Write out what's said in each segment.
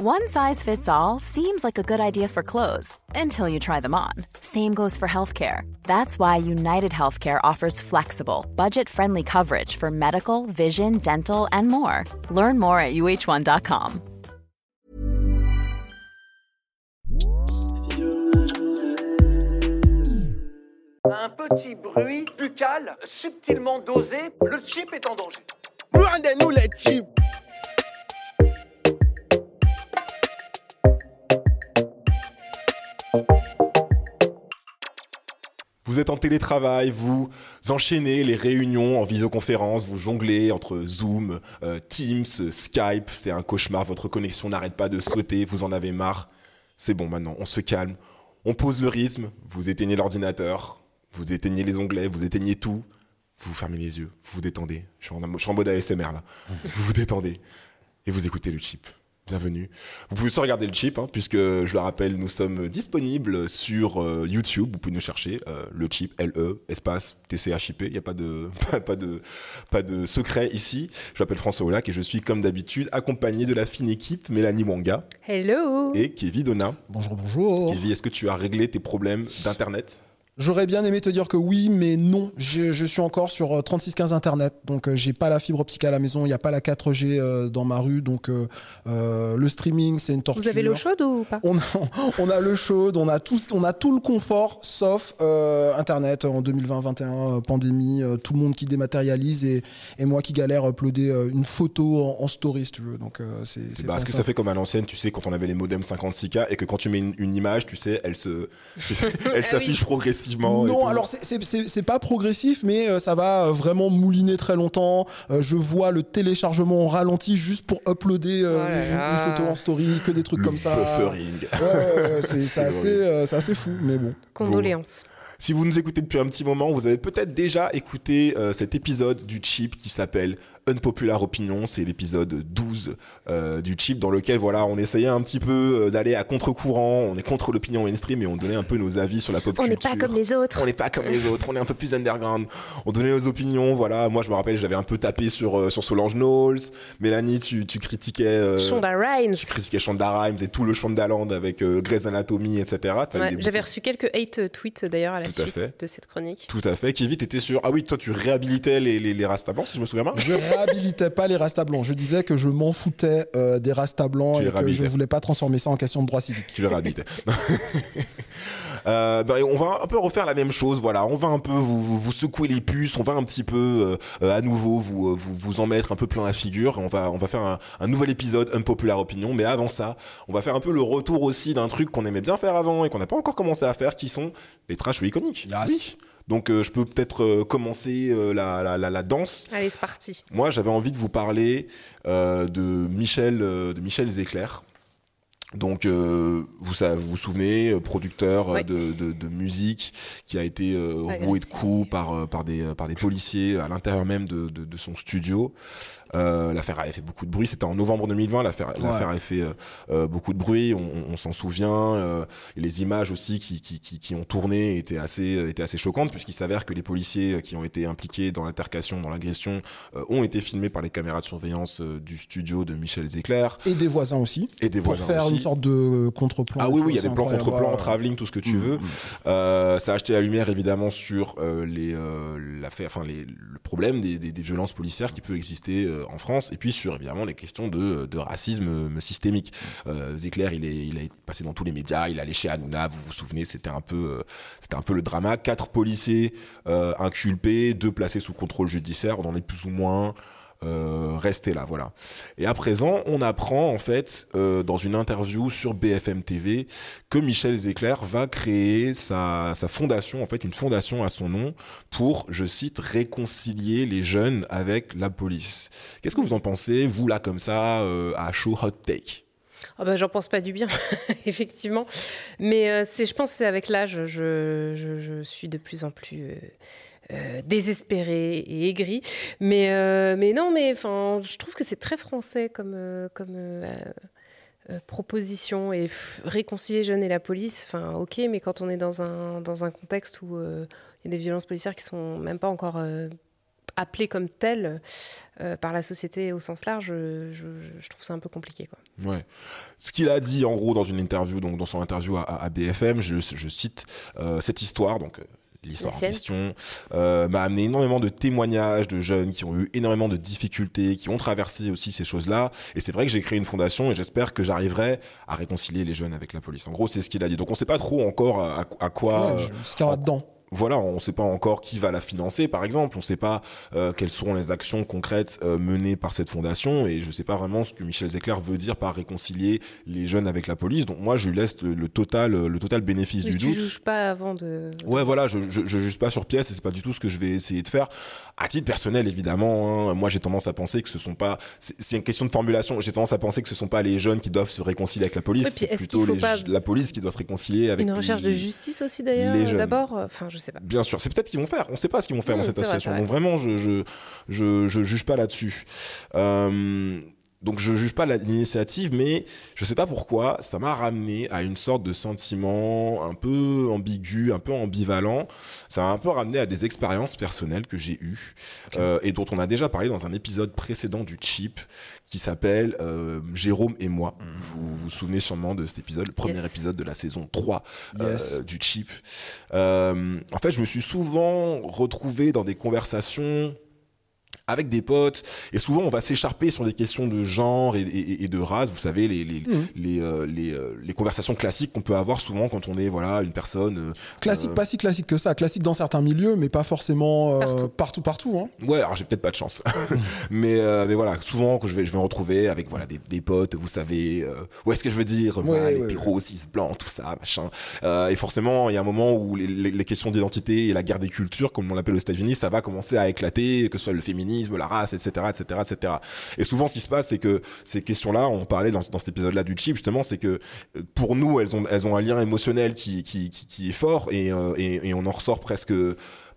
One size fits all seems like a good idea for clothes until you try them on. Same goes for healthcare. That's why United Healthcare offers flexible, budget friendly coverage for medical, vision, dental, and more. Learn more at uh1.com. Un petit bruit buccal subtilement dosé, le chip est en danger. Rendez-nous les chips. Vous êtes en télétravail, vous enchaînez les réunions en visioconférence, vous jonglez entre Zoom, euh, Teams, Skype, c'est un cauchemar, votre connexion n'arrête pas de sauter, vous en avez marre. C'est bon maintenant, on se calme, on pose le rythme, vous éteignez l'ordinateur, vous éteignez les onglets, vous éteignez tout, vous fermez les yeux, vous vous détendez. Je suis en, je suis en mode ASMR là. vous vous détendez et vous écoutez le chip. Bienvenue. Vous pouvez aussi regarder le chip, hein, puisque je le rappelle, nous sommes disponibles sur euh, YouTube. Vous pouvez nous chercher euh, le chip, L-E, espace, T-C-H-I-P. Il n'y a pas de, pas, pas de, pas de secret ici. Je m'appelle François Olac et je suis, comme d'habitude, accompagné de la fine équipe Mélanie Wanga Hello et Kevin Donna. Bonjour, bonjour. Kevin, est-ce que tu as réglé tes problèmes d'Internet? J'aurais bien aimé te dire que oui, mais non. Je, je suis encore sur euh, 3615 Internet, donc euh, j'ai pas la fibre optique à la maison, il n'y a pas la 4G euh, dans ma rue, donc euh, euh, le streaming c'est une torture. Vous avez l'eau chaude ou pas? On a, on a le chaude, on a tout, on a tout le confort, sauf euh, Internet en 2020-21, euh, pandémie, euh, tout le monde qui dématérialise et, et moi qui galère à uploader euh, une photo en, en story, si tu veux. Donc euh, c'est. c'est bah, pas ce que ça. fait comme à l'ancienne, tu sais, quand on avait les modems 56K et que quand tu mets une, une image, tu sais, elle se, tu sais, elle Ah s'affiche oui. progressivement. Non, alors c'est- pas progressif, mais euh, ça va euh, vraiment mouliner très longtemps. Euh, je vois le téléchargement en ralenti juste pour uploader là une- une photo en story, que des trucs Le comme ça. buffering. Ouais, ouais, ouais, c'est assez, horrible. euh, c'est assez fou, mais bon. Condoléances. Si vous nous écoutez depuis un petit moment, vous avez peut-être déjà écouté euh, cet épisode du Chip qui s'appelle Unpopular Opinion. C'est l'épisode 12 euh, du Chip dans lequel voilà, on essayait un petit peu euh, d'aller à contre-courant. On est contre l'opinion mainstream et on donnait un peu nos avis sur la pop On n'est culture. pas comme les autres. On n'est pas comme les autres, on est un peu plus underground. On donnait nos opinions, voilà. Moi, je me rappelle, j'avais un peu tapé sur, euh, sur Solange Knowles. Mélanie, tu, tu critiquais. euh, Shonda Rhimes. tu critiquais Shonda Rhimes et tout le Shondaland avec euh, Grey's Anatomy, etc. Ouais, J'avais reçu quelques hate tweets d'ailleurs à la Tout suite de cette chronique. Tout à fait. Kevin, t'étais sûr. Ah oui, toi, tu réhabilitais les, les, les Rasta blancs, si je me souviens bien. Je réhabilitais pas les rastas blancs. Je disais que je m'en foutais euh, des rastas blancs et que je voulais pas transformer ça en question de droit civique. Tu les réhabilitais. Euh, ben, on va un peu refaire la même chose, voilà. On va un peu vous, secouer les puces, on va un petit peu euh, à nouveau vous, vous, vous en mettre un peu plein la figure. On va, on va faire un, un nouvel épisode, Unpopular Opinion. Mais avant ça, on va faire un peu le retour aussi d'un truc qu'on aimait bien faire avant et qu'on n'a pas encore commencé à faire, qui sont les trash iconiques. Yes. Oui. Donc euh, je peux peut-être euh, commencer euh, la, la, la, la danse. Allez, c'est parti. Moi, j'avais envie de vous parler euh, de Michel, euh, de Michel Zecler. Donc, euh, vous, ça, vous vous souvenez, producteur Ouais. de, de, de musique qui a été euh, roué de coups par, par, des, par des policiers à l'intérieur même de, de, de son studio. Euh, l'affaire avait fait beaucoup de bruit. C'était en novembre 2020. L'affaire, l'affaire avait fait euh, euh, beaucoup de bruit. On, on- on s'en souvient. euh, les images aussi qui, qui, qui, qui ont tourné étaient assez, étaient assez choquantes puisqu'il s'avère que les policiers qui ont été impliqués dans l'altercation, dans l'agression, euh, ont été filmés par les caméras de surveillance euh, du studio de Michel Zecler Et des voisins aussi. et des Pour voisins faire aussi. une sorte de contre-plan. Ah oui, oui, il y a des plans incroyable. contre plans, Ouais. travelling, tout ce que tu Mm, veux. mm. Euh, ça a acheté la lumière évidemment sur euh, les, euh, l'affaire, enfin les, le problème des, des, des violences policières qui peut exister euh, en France, et puis sur évidemment les questions de, racisme euh, systémique. Euh, Zecler, il est, il passé dans tous les médias, il allait chez Hanouna, vous vous souvenez, c'était un peu, euh, c'était un peu le drama. Quatre policiers euh, inculpés, deux placés sous contrôle judiciaire, on en est plus ou moins. Euh, restés là, voilà. Et à présent, on apprend en fait euh, dans une interview sur BFM TV que Michel Zecler va créer sa, fondation, en fait une fondation à son nom, pour, je cite, réconcilier les jeunes avec la police. Qu'est-ce que vous en pensez, vous là comme ça, euh, à chaud hot take? Ah bah, J'en pense pas du bien, effectivement. Mais je pense que c'est avec l'âge, je, suis de plus en plus euh, désespérée et aigrie. Mais, euh, mais non, mais enfin, je trouve que c'est très français comme, euh, comme proposition. Et réconcilier jeunes et la police, enfin, ok, mais quand on est dans un, dans un contexte où il y a des violences policières qui sont même pas encore appelées comme telles par la société au sens large, je, trouve ça un peu compliqué. Quoi. Ouais. ce qu'il a dit en gros dans une interview, donc dans son interview à, BFM, je, cite cette histoire, donc l'histoire en question, euh, m'a amené énormément de témoignages de jeunes qui ont eu énormément de difficultés, qui ont traversé aussi ces choses-là. Et c'est vrai que j'ai créé une fondation et j'espère que j'arriverai à réconcilier les jeunes avec la police. En gros, c'est ce qu'il a dit. Donc on sait pas trop encore à, à quoi. Ouais, je- ce qu'il y aura dedans. Voilà, on ne sait pas encore qui va la financer, par exemple. On ne sait pas euh, quelles seront les actions concrètes euh, menées par cette fondation. Et je ne sais pas vraiment ce que Michel Zecler veut dire par réconcilier les jeunes avec la police. Donc moi, je lui laisse le, le total, le total bénéfice du tu doute. juges pas avant de. Ouais, voilà, je, je, je juge pas sur pièce et c'est pas du tout ce que je vais essayer de faire. À titre personnel, évidemment, hein, moi j'ai tendance à penser que ce sont pas, c'est une question de formulation. J'ai tendance à penser que ce sont pas les jeunes qui doivent se réconcilier avec la police, c'est est-ce plutôt les- la police qui doit se réconcilier avec Une recherche de justice aussi d'ailleurs, les euh, d'abord. Enfin, je sais pas. Bien sûr, c'est peut-être qu'ils vont faire. On ne sait pas ce qu'ils vont faire Mmh, dans cette association. vrai. Donc vraiment, je je je, je juge pas là-dessus. Euh, donc je juge pas l'initiative, mais je sais pas pourquoi ça m'a ramené à une sorte de sentiment un peu ambigu, un peu ambivalent. Ça m'a un peu ramené à des expériences personnelles que j'ai eues euh, et dont on a déjà parlé dans un épisode précédent du Chip qui s'appelle euh, Jérôme et moi. Vous vous souvenez sûrement de cet épisode, le premier Yes. épisode de la saison 3 euh, du Chip. Euh, en fait, je me suis souvent retrouvé dans des conversations avec des potes et souvent on va s'écharper sur des questions de genre et, et- et de race vous savez les les Mhm. les, euh, les, euh, les conversations classiques qu'on peut avoir souvent quand on est voilà une personne euh, Classique, euh, pas si classique que ça. Classique dans certains milieux, mais pas forcément euh, Partout. partout, partout. hein. Ouais, alors j'ai peut-être pas de chance, mais euh, mais voilà, souvent que je vais je vais me retrouver avec voilà des, des potes, vous savez, euh, où est-ce que je veux dire, voilà, Ouais, les ouais, pyros, cis blancs, tout ça, machin. Euh, et forcément, il y a un moment où les, les, les questions d'identité et la guerre des cultures, comme on l'appelle aux États-Unis, ça va commencer à éclater, que ce soit le féminisme, la race, etc., etc., etc. Et souvent, ce qui se passe, c'est que ces questions-là, on parlait dans, dans cet épisode-là du chip, justement, c'est que euh, pour nous, elles ont elles ont un lien émotionnel qui qui qui, qui est fort et, euh, et et on en ressort presque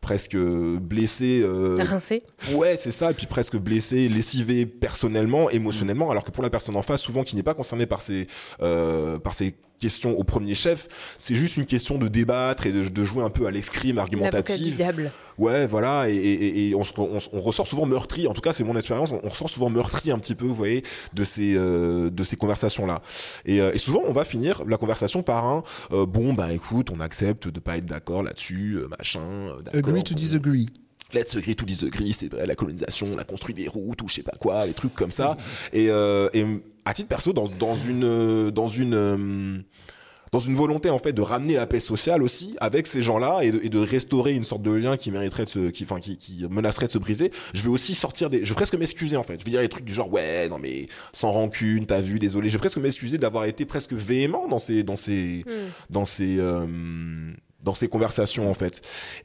presque blessé euh, Rincé. Ouais, c'est ça, et puis presque blessé, lessivé personnellement, émotionnellement, alors que pour la personne en face, souvent qui n'est pas concernée par ces, euh, par ces questions au premier chef, c'est juste une question de débattre et de, de jouer un peu à l'escrime L'avocat du argumentative. diable. Ouais, voilà, et, et, et- et on, se re- on, se- on ressort souvent meurtri, en tout cas c'est mon expérience, on, on ressort souvent meurtri un petit peu, vous voyez, de ces, euh, de ces conversations-là. Et, euh, et souvent on va finir la conversation par un euh, bon, bah écoute, on accepte de pas être d'accord là-dessus, machin, Agree to disagree. Let's agree to disagree, c'est vrai, la colonisation, on a construit des routes ou je sais pas quoi, des trucs comme ça. Et, euh, et à titre perso, dans, dans une, euh, dans une, euh, dans une volonté en fait de ramener la paix sociale aussi avec ces gens-là et de, et de restaurer une sorte de lien qui mériterait de se, qui, enfin, qui, qui menacerait de se briser, je vais aussi sortir des, je vais presque m'excuser en fait. Je vais dire des trucs du genre ouais, non mais sans rancune, t'as vu, désolé. Je vais presque m'excuser d'avoir été presque véhément dans ces, dans ces, dans ces, euh, dans ces conversations en fait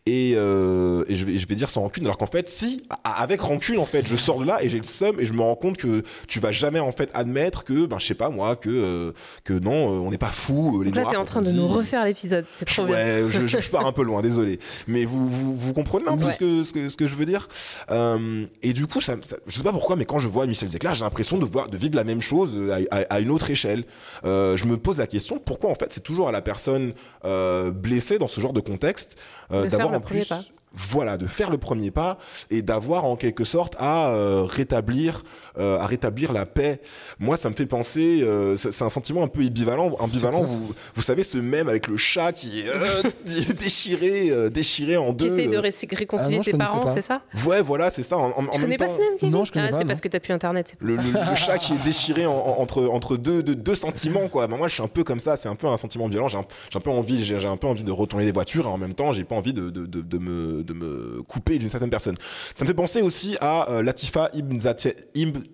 et, euh, et je, vais, je vais dire sans rancune alors qu'en fait si avec rancune en fait je sors de là et j'ai le seum et je me rends compte que tu vas jamais en fait admettre que ben je sais pas moi que euh, que non euh, on n'est pas fou les Donc là, t'es en train de dit- nous refaire l'épisode. C'est trop bien. Ouais, je, je, je pars un peu loin, désolé. Mais vous, vous, vous comprenez un peu Ouais. ce, que, ce, que, ce que je veux dire? Euh, Et du coup, ça, ça- je sais pas pourquoi, mais quand je vois Michel Zecler, j'ai l'impression de, voir, de vivre la même chose euh, à, à- à une autre échelle. Euh, je me pose la question, pourquoi en fait c'est toujours à la personne euh, blessée dans ce genre de contexte euh, d'avoir en plus... Voilà, de faire le premier pas et d'avoir en quelque sorte à euh, rétablir, euh, à rétablir la paix. Moi, ça me fait penser, euh, c'est un sentiment un peu ambivalent. ambivalent vous, vous savez, ce même avec le chat qui est euh, dé- déchiré, euh, déchiré en Qui deux. essaye de euh. ré- réconcilier Ah non, ses parents, c'est ça? Ouais, voilà, c'est ça. En, en- en Tu même connais pas temps, ce même Non, je connais ah, pas, C'est parce que t'as plus internet, le, ça. le- le chat qui est déchiré en- en- entre entre deux, deux, deux sentiments quoi. Ben, moi je suis un peu comme ça, c'est un peu un sentiment violent. J'ai un, j'ai un peu envie, j'ai j'ai un peu envie de retourner des voitures et en même temps j'ai pas envie de, de, de, de me de me couper d'une certaine personne. Ça me fait penser aussi à euh, Latifa Ibn,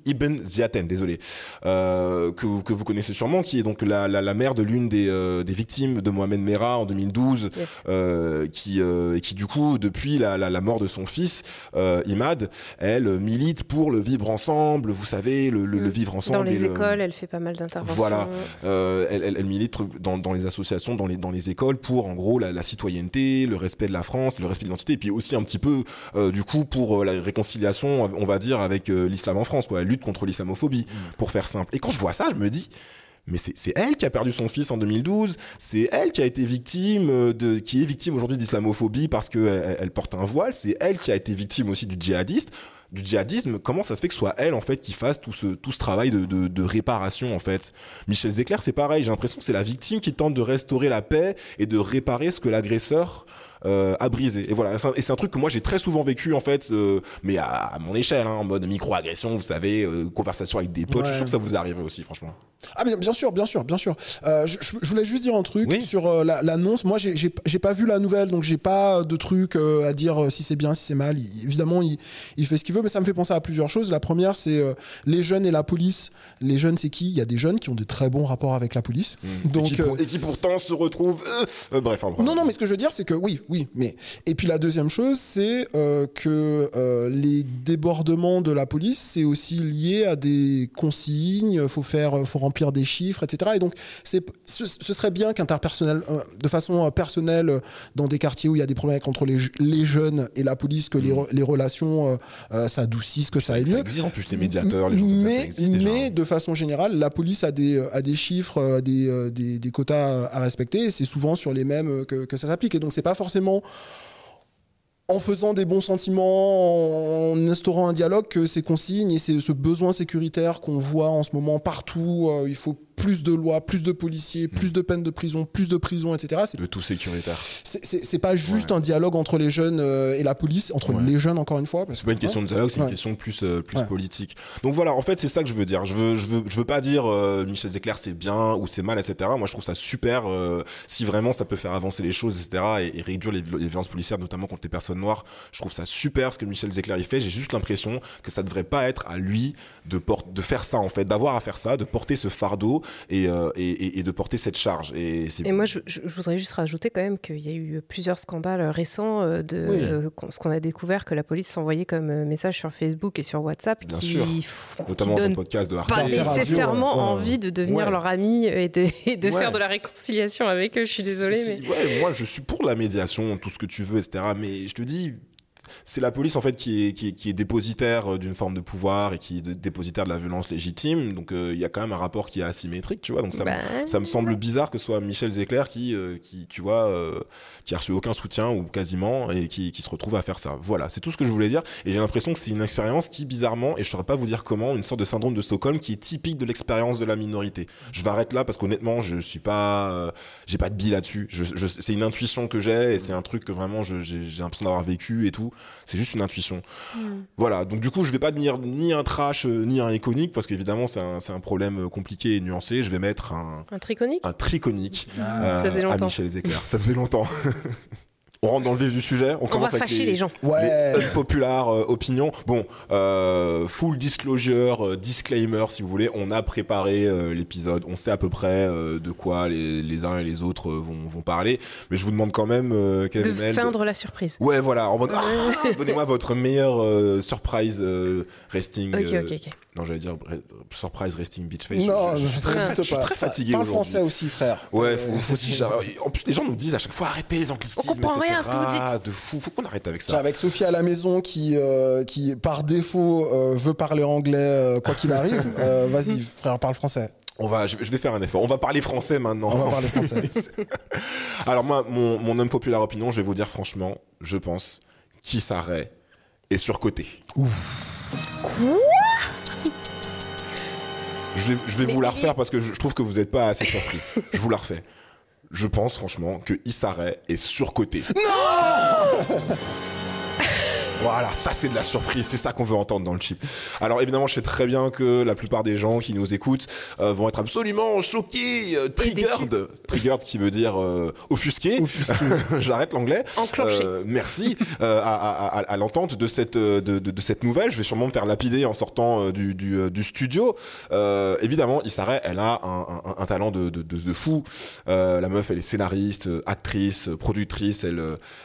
Ibn Ziaten, désolé, euh, que vous- que vous connaissez sûrement, qui est donc la la, la mère de l'une des euh, des victimes de Mohamed Merah en 2012 Yes. qui qui du coup depuis la, la, mort de son fils Imad elle milite pour le vivre ensemble vous savez le, le, le vivre ensemble Dans et les le- écoles, elle fait pas mal d'interventions. Voilà. elle, elle, elle milite dans, dans les associations dans les dans les écoles pour en gros la, la citoyenneté le respect de la France le respect de l'identité puis aussi un petit peu euh, du coup pour euh, la réconciliation on va dire avec euh, l'islam en France quoi elle lutte contre l'islamophobie pour faire simple. Et quand je vois ça je me dis mais c'est elle qui a perdu son fils en 2012, c'est elle qui a été victime de, qui est victime aujourd'hui d'islamophobie parce que elle, elle porte un voile, c'est elle qui a été victime aussi du djihadiste, du djihadisme, comment ça se fait que ce soit elle en fait qui fasse tout ce tout ce travail de, de, de réparation en fait? Michel Zecler, c'est pareil. J'ai l'impression que c'est la victime qui tente de restaurer la paix et de réparer ce que l'agresseur euh, à briser. Et voilà, et c'est un truc que moi j'ai très souvent vécu en fait, euh, mais à, à, mon échelle, hein, en mode micro-agression, vous savez, euh, conversation avec des potes. Ouais. Je suis sûr que ça vous arrive aussi, franchement. Ah bien, bien sûr, bien sûr, bien sûr. Je, je, voulais juste dire un truc oui. sur l'annonce. Moi, j'ai pas vu la nouvelle, donc j'ai pas de truc à dire si c'est bien, si c'est mal. Il, évidemment, il, il, fait ce qu'il veut, mais ça me fait penser à plusieurs choses. La première, c'est les jeunes et la police. Les jeunes, c'est qui? Il y a des jeunes qui ont de très bons rapports avec la police. Mmh. Donc, et, qui, et, qui, pourtant se retrouvent. bref, enfin, Non, non, mais ce que je veux dire, c'est que oui, oui, mais. Et puis la deuxième chose, c'est que les débordements de la police, c'est aussi lié à des consignes. Faut faire, faut remplir des chiffres, etc. Et donc, ce, ce serait bien qu'interpersonnel, euh, de façon personnelle, euh, dans des quartiers où il y a des problèmes entre les, les jeunes et la police, que mmh. les, les, relations euh, s'adoucissent, que ça aille mieux. Ça existe en plus les médiateurs, les gens mais, ça existe mais de façon générale, la police a des, a des chiffres, des, des, des quotas à respecter. Et c'est souvent sur les mêmes que, que ça s'applique. Et donc, c'est pas forcément en faisant des bons sentiments, en instaurant un dialogue, que ces consignes et ce besoin sécuritaire qu'on voit en ce moment partout, euh, il faut plus de lois, plus de policiers, plus mmh. de peines de prison, plus de prison, etc. Le tout sécuritaire. C'est pas juste ouais. un dialogue entre les jeunes euh, et la police, entre ouais. les jeunes encore une fois. C'est pas une question de dialogue, c'est une question plus, euh, plus politique. Donc voilà, en fait, c'est ça que je veux dire. Je veux, je veux, je veux pas dire euh, Michel Zecler c'est bien ou c'est mal, etc. Moi, je trouve ça super si vraiment ça peut faire avancer les choses, etc. Et, et réduire les, les, violences policières, notamment contre les personnes noires. Je trouve ça super ce que Michel Zecler il fait. J'ai juste l'impression que ça devrait pas être à lui de, de faire ça, en fait, d'avoir à faire ça, de porter ce fardeau et, euh, et, et, de porter cette charge. Et, et moi, je, je, voudrais juste rajouter quand même qu'il y a eu plusieurs scandales récents euh, de oui. euh, ce qu'on a découvert que la police s'envoyait comme euh, message sur Facebook et sur WhatsApp Bien qui, sûr. notamment qui ce podcast de Arte. Pas nécessairement envie de devenir ouais. leur ami et de, et de ouais. faire de la réconciliation avec eux. Je suis désolée. Mais... Ouais, moi, je suis pour la médiation, tout ce que tu veux, etc. Mais je te dis, c'est la police en fait qui est, qui est, qui est dépositaire d'une forme de pouvoir et qui est dépositaire de la violence légitime. Donc il euh, y a quand même un rapport qui est asymétrique, tu vois. Donc ça, bah, me, ça me semble bizarre que ce soit Michel Zecler qui, euh, qui tu vois, euh, qui a reçu aucun soutien ou quasiment et qui, qui se retrouve à faire ça. Voilà, c'est tout ce que je voulais dire. Et j'ai l'impression que c'est une expérience qui, bizarrement, et je saurais pas vous dire comment, une sorte de syndrome de Stockholm qui est typique de l'expérience de la minorité. Je vais arrêter là parce qu'honnêtement, je suis pas, j'ai pas de bille là-dessus. Je, je, c'est une intuition que j'ai et c'est un truc que vraiment j'ai l'impression d'avoir vécu et tout. C'est juste une intuition. Mm. Voilà, donc du coup, je vais pas devenir ni un trash euh, ni un iconique parce qu'évidemment, c'est un, un, problème compliqué et nuancé. Je vais mettre un. Un triconique? Un triconique ah. euh, à Michel Zecler. Ça faisait longtemps. on rentre dans le vif du sujet. On, on commence va avec fâcher les, les gens. Ouais. les populaires euh, opinions. Bon, euh, full disclosure, euh, disclaimer si vous voulez. On a préparé euh, l'épisode. On sait à peu près euh, de quoi les, les, uns et les autres vont, vont, parler. Mais je vous demande quand même, euh, de feindre de... la surprise. Ouais, voilà. En mode, ah, donnez-moi votre meilleur surprise resting. Ok, ok, ok. Non, j'allais dire surprise resting beach face. Non, je, je, je, je, je suis très fatigué aujourd'hui. français aussi, frère. Ouais, faut, faut aussi. En plus, les gens nous disent à chaque fois arrêtez les anglicismes, On comprend rien à ce que vous dites. De fou, faut qu'on arrête avec ça. Avec Sophie à la maison qui, euh, qui par défaut euh, veut parler anglais euh, quoi qu'il arrive. Euh, vas-y, frère, parle français. On va, je, vais faire un effort. On va parler français maintenant. On va parler français. Alors moi, mon, mon homme populaire opinion, je vais vous dire franchement, je pense, qui s'arrête est surcoté. Ouf. Quoi? Je vais, je vais vous la refaire parce que je, je trouve que vous n'êtes pas assez surpris. je vous la refais. Je pense franchement que Issaré est surcoté. Non Voilà, ça c'est de la surprise, c'est ça qu'on veut entendre dans le chip. Alors évidemment, je sais très bien que la plupart des gens qui nous écoutent euh, vont être absolument choqués, euh, triggered, triggered qui veut dire euh, offusqué. offusqué. J'arrête l'anglais. Enclenché. Euh, merci à, à, à, l'entente de cette de, de, de, cette nouvelle. Je vais sûrement me faire lapider en sortant du, du, du studio. évidemment, Issaré, elle a un, un, un talent de, de, de fou. la meuf, elle est scénariste, actrice, productrice. Elle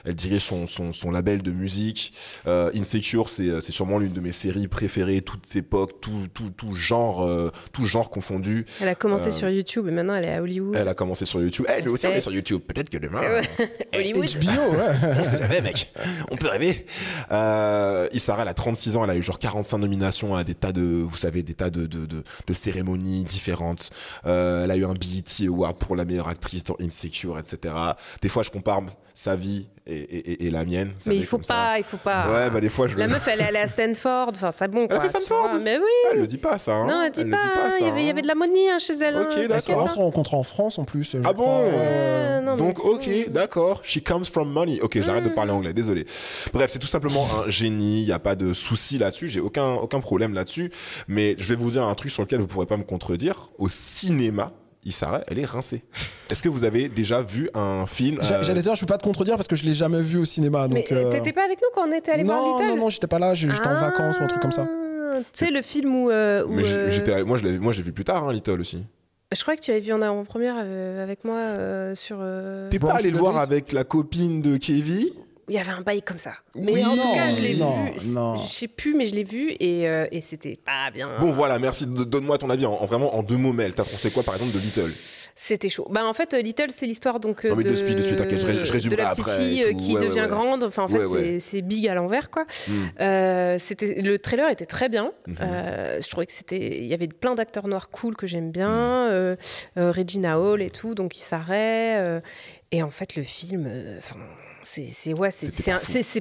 elle dirige son, son, son label de musique. Euh, Insecure, c'est c'est sûrement l'une de mes séries préférées, toute époque, tout tout tout genre euh, tout genre confondu. Elle a commencé euh, sur YouTube et maintenant elle est à Hollywood. Elle a commencé sur YouTube. Eh, nous aussi, on est sur YouTube. Peut-être que demain. Euh, Hollywood. HBO, ouais. on sait jamais, mec. On peut rêver. Euh, Issara, elle a 36 ans. Elle a eu genre 45 nominations à des tas de, vous savez, des tas de, de, de, de cérémonies différentes. Euh, elle a eu un BET Award pour la meilleure actrice dans Insecure, etc. Des fois, je compare sa vie et, et, et- et la mienne. ça Mais il faut comme ça. pas, il faut pas. Ouais, bah des fois, je La le. meuf, elle est allée à Stanford. Enfin, c'est bon. Elle quoi, fait Stanford vois. Mais oui. Ah, elle le dit pas, ça. hein. Non, elle dit le pas. dit pas, ça. il, y avait, il y hein. avait de la money hein, chez elle. hein, Ok, t'inquiète, d'accord. On hein. se rencontre en France en plus. je Ah crois. bon non, Donc, ok, d'accord. She comes from money. Ok, j'arrête de parler anglais, désolé. Bref, c'est tout simplement un génie. Il n'y a pas de souci là-dessus. J'ai aucun, aucun problème là-dessus. Mais je vais vous dire un truc sur lequel vous ne pourrez pas me contredire. Au cinéma, Issara, elle est rincée. Est-ce que vous avez déjà vu un film euh, J'allais dire, je peux pas te contredire parce que je l'ai jamais vu au cinéma. Mais Donc, euh, t'étais pas avec nous quand on était allé voir non, Little non, non, j'étais pas là. J'étais en Ah, vacances ou un truc comme ça. Tu sais, le film où. euh, où, mais euh, j'étais, moi, je l'ai, moi, je l'ai vu plus tard, hein, Little aussi. Je crois que tu avais vu en avant-première euh, avec moi euh, sur. euh, T'es pas allé le voir avec la copine de Kevin? Il y avait un bail comme ça. Mais Oui, en tout non, cas, je l'ai vu. non. Je sais plus, mais je l'ai vu et, euh, et c'était pas bien. Bon, voilà, merci. Donne-moi ton avis en, en vraiment en deux mots, Mel. T'as pensé quoi, par exemple, de Little? C'était chaud. Bah en fait, euh, Little, c'est l'histoire donc euh, Non, mais de, de de t'inquiète, je je résumerai de la petite après fille tout. qui Ouais, devient ouais. grande. Enfin, en fait, Ouais, c'est- big à l'envers, quoi. Hmm. Euh, c'était le trailer était très bien. Mhm. Euh, je trouvais que c'était, il y avait plein d'acteurs noirs cool que j'aime bien. Regina Hall et tout, donc il s'arrête. et en fait, le film, enfin. C'est ouais, c'est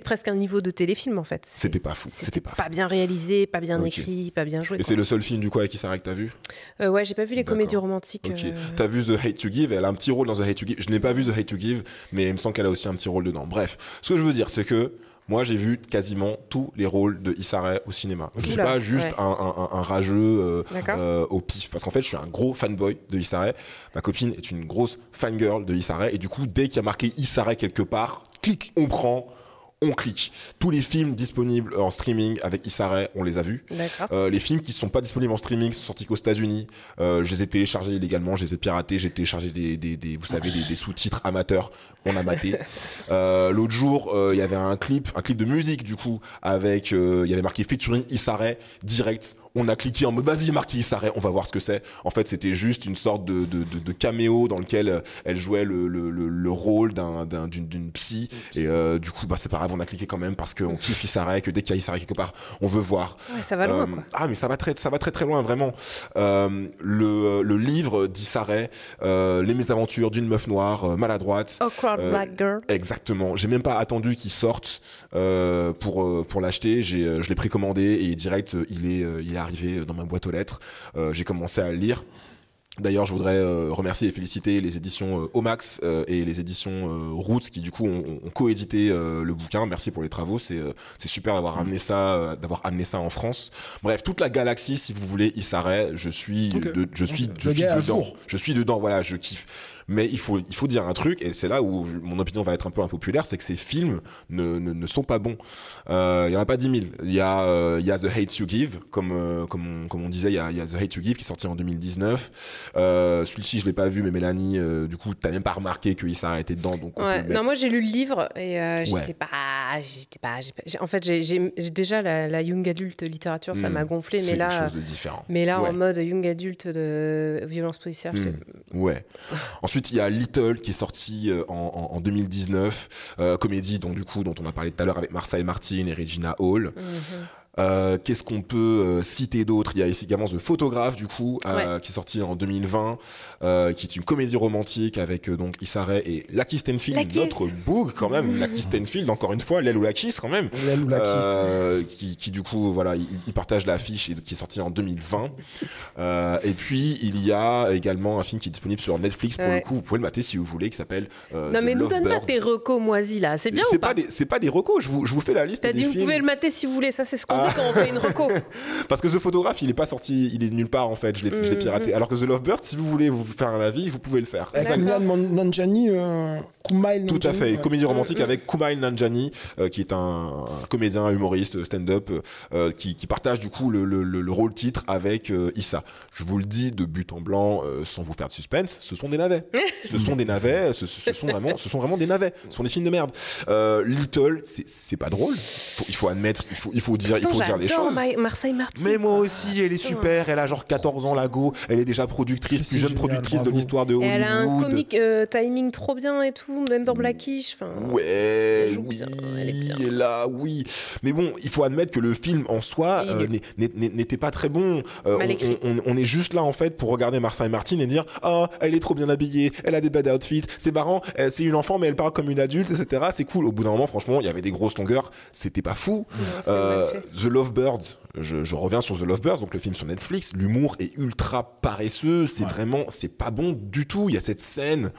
pas presque un niveau de téléfilm en fait. C'était pas fou. C'était pas, fou. bien réalisé, pas bien écrit, pas bien joué. Et c'est le seul film, du coup, avec Issara que t'as vu? Euh, ouais, j'ai pas vu les comédies romantiques. Ok. euh, T'as vu The Hate to Give? Elle a un petit rôle dans The Hate to Give. Je n'ai pas vu The Hate to Give, mais il me semble qu'elle a aussi un petit rôle dedans. Bref, ce que je veux dire, c'est que moi, j'ai vu quasiment tous les rôles de Issa au cinéma. Je suis Oula, pas juste ouais. un, un- un- un rageux euh, euh, au pif, parce qu'en fait, je suis un gros fanboy de Issa. Ma copine est une grosse fangirl de Issa et du coup, dès qu'il y a marqué Issa quelque part, clic, on prend. On clique. Tous les films disponibles en streaming avec Issa Rae, on les a vus. Euh, les films qui sont pas disponibles en streaming sont sortis qu'aux États-Unis. Euh, je les ai téléchargés illégalement, je les ai piratés, j'ai téléchargé des, des, des- vous savez, des, des sous-titres amateurs. On a maté. Euh, L'autre jour, euh, il y avait un clip, un clip de musique du coup, avec, euh, il y avait marqué featuring Issa Rae, direct. On a cliqué en mode vas-y, Issa Rae, on va voir ce que c'est. En fait, c'était juste une sorte de, de, de, de caméo dans lequel euh, elle jouait le, le, le, le rôle d'un- d'un- d'une psy. Et euh, du coup, bah, c'est pas grave, on a cliqué quand même parce qu'on kiffe Issa Rae, que dès qu'il y a Issa Rae quelque part, on veut voir. Ouais, ça va loin, Euh, quoi. Ah, mais ça va très, ça va très très loin, vraiment. Euh, le, le livre d'Issa Rae, euh, Les mésaventures d'une meuf noire euh, maladroite. Awkward euh, Black Girl. Exactement. J'ai même pas attendu qu'il sorte euh, pour pour l'acheter. J'ai je l'ai précommandé et direct il est il est arrivé dans ma boîte aux lettres. Euh, J'ai commencé à le lire. D'ailleurs, je voudrais euh, remercier et féliciter les éditions euh, Omax euh, et les éditions euh, Roots qui du coup ont, ont coédité euh, le bouquin. Merci pour les travaux, c'est euh, c'est super d'avoir amené ça, euh, d'avoir amené ça en France. Bref, toute la galaxie, si vous voulez, Issaré, je suis, Ok. de- je suis, je Le suis dedans. Je suis dedans, voilà, je kiffe. Mais il faut, il faut dire un truc, et c'est là où je- mon opinion va être un peu impopulaire, c'est que ces films ne, ne, ne sont pas bons. Euh, Il y en a pas 10 000. Il y a, euh, y a The Hate You Give, comme, euh, comme, on, comme on disait, il y, a, il y a The Hate You Give qui est sorti en 2019. Euh, Celui-ci, je l'ai pas vu, mais Mélanie, euh, du coup, t'as même pas remarqué que Issa a été dedans, donc Ouais. Non, moi j'ai lu le livre et euh, j'étais Ouais. pas, j'étais pas, pas- En fait, j'ai- déjà la, la young adulte littérature, ça Hmm. m'a gonflé, C'est mais là, chose de différent. mais là Ouais. en mode young adulte de violence policière, Hmm. Ouais. Ensuite, il y a Little qui est sorti euh, en, en, en 2019, euh, comédie du coup dont on a parlé tout à l'heure avec Marseille Martin et Regina Hall. Mhm. Euh, Qu'est-ce qu'on peut euh, citer d'autre? Il y a ici également The Photograph du coup euh, qui est sorti en 2020, euh, qui est une comédie romantique avec euh, donc Issa Rae et Lucky Stanfield, Lucky. notre boug quand même, Lucky Stanfield encore une fois, l'aile ou la kiss quand même. L'aile ou la kiss. Euh, qui, qui du coup voilà il, il partage l'affiche et qui est sorti en 2020 Euh, et puis il y a également un film qui est disponible sur Netflix pour Ouais. le coup vous pouvez le mater si vous voulez qui s'appelle euh, Non, The mais nous donne pas tes recos moisis là, c'est bien c'est ou pas, c'est pas des recos je vous, je vous fais la liste T'as dit vous pouvez le mater si vous voulez, ça c'est ce qu'on Ah. Dit quand on fait une reco. parce que The Photograph il est pas sorti il est nulle part en fait je l'ai Mhm. piraté alors que The Lovebird si vous voulez vous faire un avis vous pouvez le faire C'est Avec Milan Nanjiani, euh, Kumail Tout à fait, comédie romantique avec Kumail Nanjiani, euh, qui est un, un comédien humoriste stand-up, euh, qui, qui partage du coup le, le- le- le rôle titre avec euh, Issa. Je vous le dis de but en blanc, euh, sans vous faire de suspense, ce sont des navets. ce sont des navets, ce, ce sont vraiment, ce sont vraiment des navets. Ce sont des films de merde. Euh, Little, c'est pas drôle. Faut- il faut admettre, il faut, il faut dire, il faut dire les choses. Ma- Marseille Martin. Mais moi aussi, elle est super. Elle a genre 14 ans, la go. Elle est déjà productrice, plus jeune génial, productrice de l'histoire de Et Hollywood. elle a un comique euh, timing trop bien et tout, même dans Blackish. Enfin, Ouais, oui, bien, elle est bien. et là, oui. Mais bon, il faut admettre que le film en soi euh, n'était pas très bon. Euh, on, écrit. on- on est juste là en fait pour regarder Marcin et Martine et dire ah elle est trop bien habillée, elle a des bad outfits, c'est marrant, euh, c'est une enfant mais elle parle comme une adulte, etc. C'est cool. Au bout d'un moment, franchement, il y avait des grosses longueurs, c'était pas fou. Euh, The Lovebirds, je, je reviens sur The Lovebirds, donc le film sur Netflix. L'humour est ultra paresseux, c'est vraiment, c'est pas bon du tout. Il y a cette scène.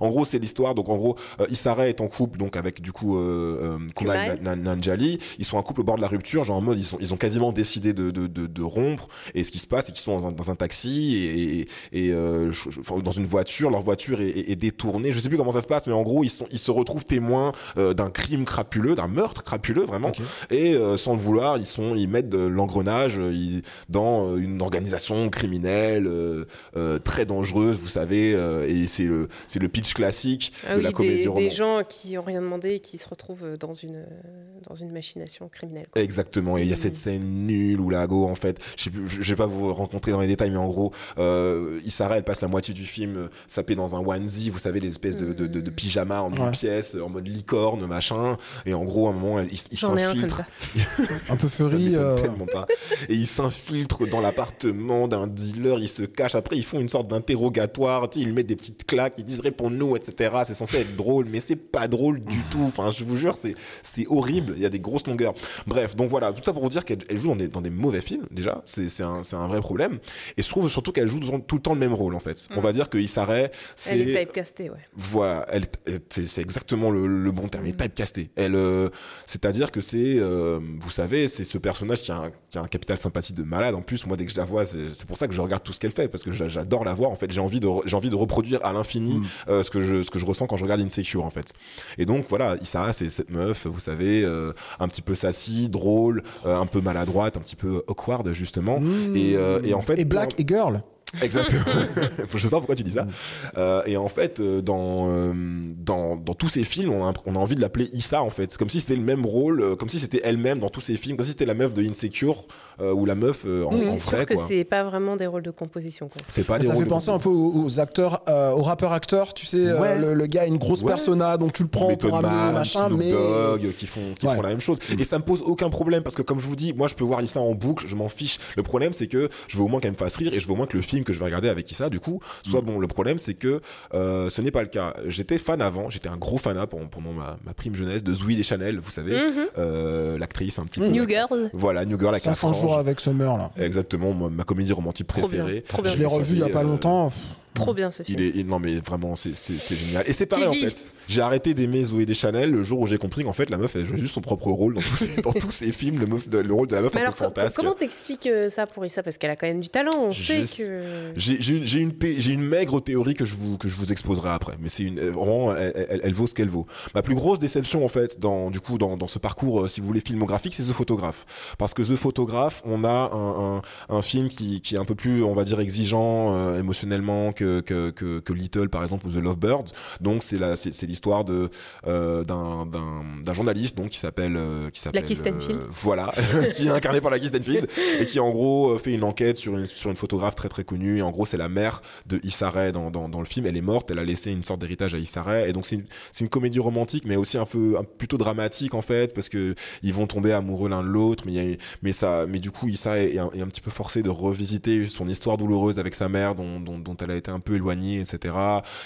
En gros, c'est l'histoire. Donc en gros, euh, Issa Rae est en couple donc avec du coup euh, euh, Kumail Kumail. Na- Na- Nanjiani. Ils sont un couple au bord de la rupture, genre en mode ils sont, ils ont quasiment décidé de, de, de, de rompre. Et ce qui se passe, c'est qu'ils sont dans un, dans un taxi et, et, et, euh, je- je- enfin, dans une voiture. Leur voiture est, est- est détournée. Je sais plus comment ça se passe, mais en gros, ils sont, ils se retrouvent témoins euh, d'un crime crapuleux, d'un meurtre crapuleux vraiment. Et euh, sans le vouloir, ils sont, ils mettent de l'engrenage euh, dans euh, une organisation criminelle euh, euh, très dangereuse, vous savez. euh, et c'est le, c'est le pitch classique Ah de oui, la comédie des, des gens qui ont rien demandé et qui se retrouvent dans une, dans une machination criminelle. quoi. Exactement. Et il y a cette Mm. scène nulle où la go, en fait, je je vais pas vous rencontrer dans les détails, mais en gros, euh, Issa Rae, elle passe la moitié du film euh, sapée dans un onesie, vous savez, les espèces de, de, de, de pyjama en une Ouais. pièce, en mode licorne, machin. Et en gros, à un moment, il, il un s'infiltre. ça. Un peu furry. euh, tellement pas. Et il s'infiltre dans l'appartement d'un dealer, il se cache. Après, ils font une sorte d'interrogatoire. Ils lui mettent des petites claques, ils disent réponds-nous, etc. C'est censé être drôle, mais c'est pas drôle du tout. Enfin, je vous jure, c'est c'est horrible. Il y a des grosses longueurs. Bref, donc voilà, tout ça pour vous dire qu'elle elle joue dans des, dans des mauvais films, déjà. C'est c'est un, c'est un vrai problème. Et je trouve surtout qu'elle joue tout, le temps le même rôle, en fait. On va dire que Issa Rae, c'est. Elle est typecastée, ouais. Voilà, elle, c'est, c'est exactement le, le bon terme, elle est typecastée. Elle, euh, c'est-à-dire que c'est, euh, vous savez, c'est ce personnage qui a, un, qui a un capital sympathie de malade. En plus, moi, dès que je la vois, c'est, c'est pour ça que je regarde tout ce qu'elle fait, parce que j'a- j'adore la voir. En fait, j'ai envie de, j'ai envie de reproduire à l'infini euh, ce que je, ce que je ressens quand je regarde Insecure, en fait. Et donc, voilà, Issa, c'est cette meuf, vous savez, euh, un petit peu sassy, drôle, euh, un peu maladroite, un petit peu awkward, justement. Et, euh, et en fait, Et Black et Girl. Exactement. je sais pas pourquoi tu dis ça. Euh, et en fait, euh, dans, euh, dans, dans tous ces films, on a, on a envie de l'appeler Issa, en fait. Comme si c'était le même rôle, comme si c'était elle-même dans tous ces films, comme si c'était la meuf de Insecure euh, ou la meuf euh, en, en C'est vrai, que quoi. c'est pas vraiment des rôles de composition. Quoi. C'est pas des Ça rôles fait de penser un composition. peu aux, aux acteurs, euh, aux rappeurs acteurs, tu sais, euh, Ouais. le, le gars a une grosse Ouais. persona, donc tu le prends Method pour amener Man, machin, Snoop mais Dogg, qui font qui Ouais. font la même chose et ça me pose aucun problème parce que comme je vous dis moi je peux voir Issa en boucle je m'en fiche le problème c'est que je veux au moins qu'elle me fasse rire et je veux au moins que le film que je vais regarder avec Issa du coup soit bon le problème c'est que euh, ce n'est pas le cas j'étais fan avant j'étais un gros fanat pendant, pendant ma, ma prime jeunesse de Zoé Deschanel vous savez Mhm. euh, l'actrice un petit peu New Girl. voilà New Girl avec la 500 jours avec Summer là. exactement ma comédie romantique Trop bien, préférée trop bien. Je l'ai revu il y a pas euh, longtemps. Trop bien ce film. il est il- non mais vraiment c'est génial et c'est pareil en fait j'ai arrêté d'aimer Zoé Deschanel le jour où j'ai compris qu'en fait la meuf elle jouait juste son propre rôle dans tous ses, dans tous ses films le, meuf, le rôle de la meuf un peu fantasque. comment t'expliques euh, ça pour Issa? Parce qu'elle a quand même du talent. On sait que. j'ai une maigre théorie que je vous que je vous exposerai après. Mais c'est une euh, vraiment elle, elle- elle vaut ce qu'elle vaut. Ma plus grosse déception en fait dans du coup dans, dans ce parcours euh, si vous voulez filmographique c'est The Photograph. Parce que The Photograph on a un, un, un film qui, qui est un peu plus on va dire exigeant euh, émotionnellement que, que, que, que Little par exemple ou The Lovebirds. Donc c'est la c'est l'histoire de euh, d'un journaliste donc qui s'appelle euh, qui s'appelle euh, voilà qui est incarné par Lucky Stanfield et qui en gros euh, fait une enquête sur une sur une photographe très très connue et en gros c'est la mère de Issa Rae dans, dans, dans le film. Elle est morte elle a laissé une sorte d'héritage à Issa Rae et donc c'est une, une comédie romantique mais aussi un peu un- plutôt dramatique en fait parce que ils vont tomber amoureux l'un de l'autre mais y a- mais ça mais du coup Issa est, est un, est un petit peu forcé de revisiter son histoire douloureuse avec sa mère dont, dont, dont elle a été un peu éloignée etc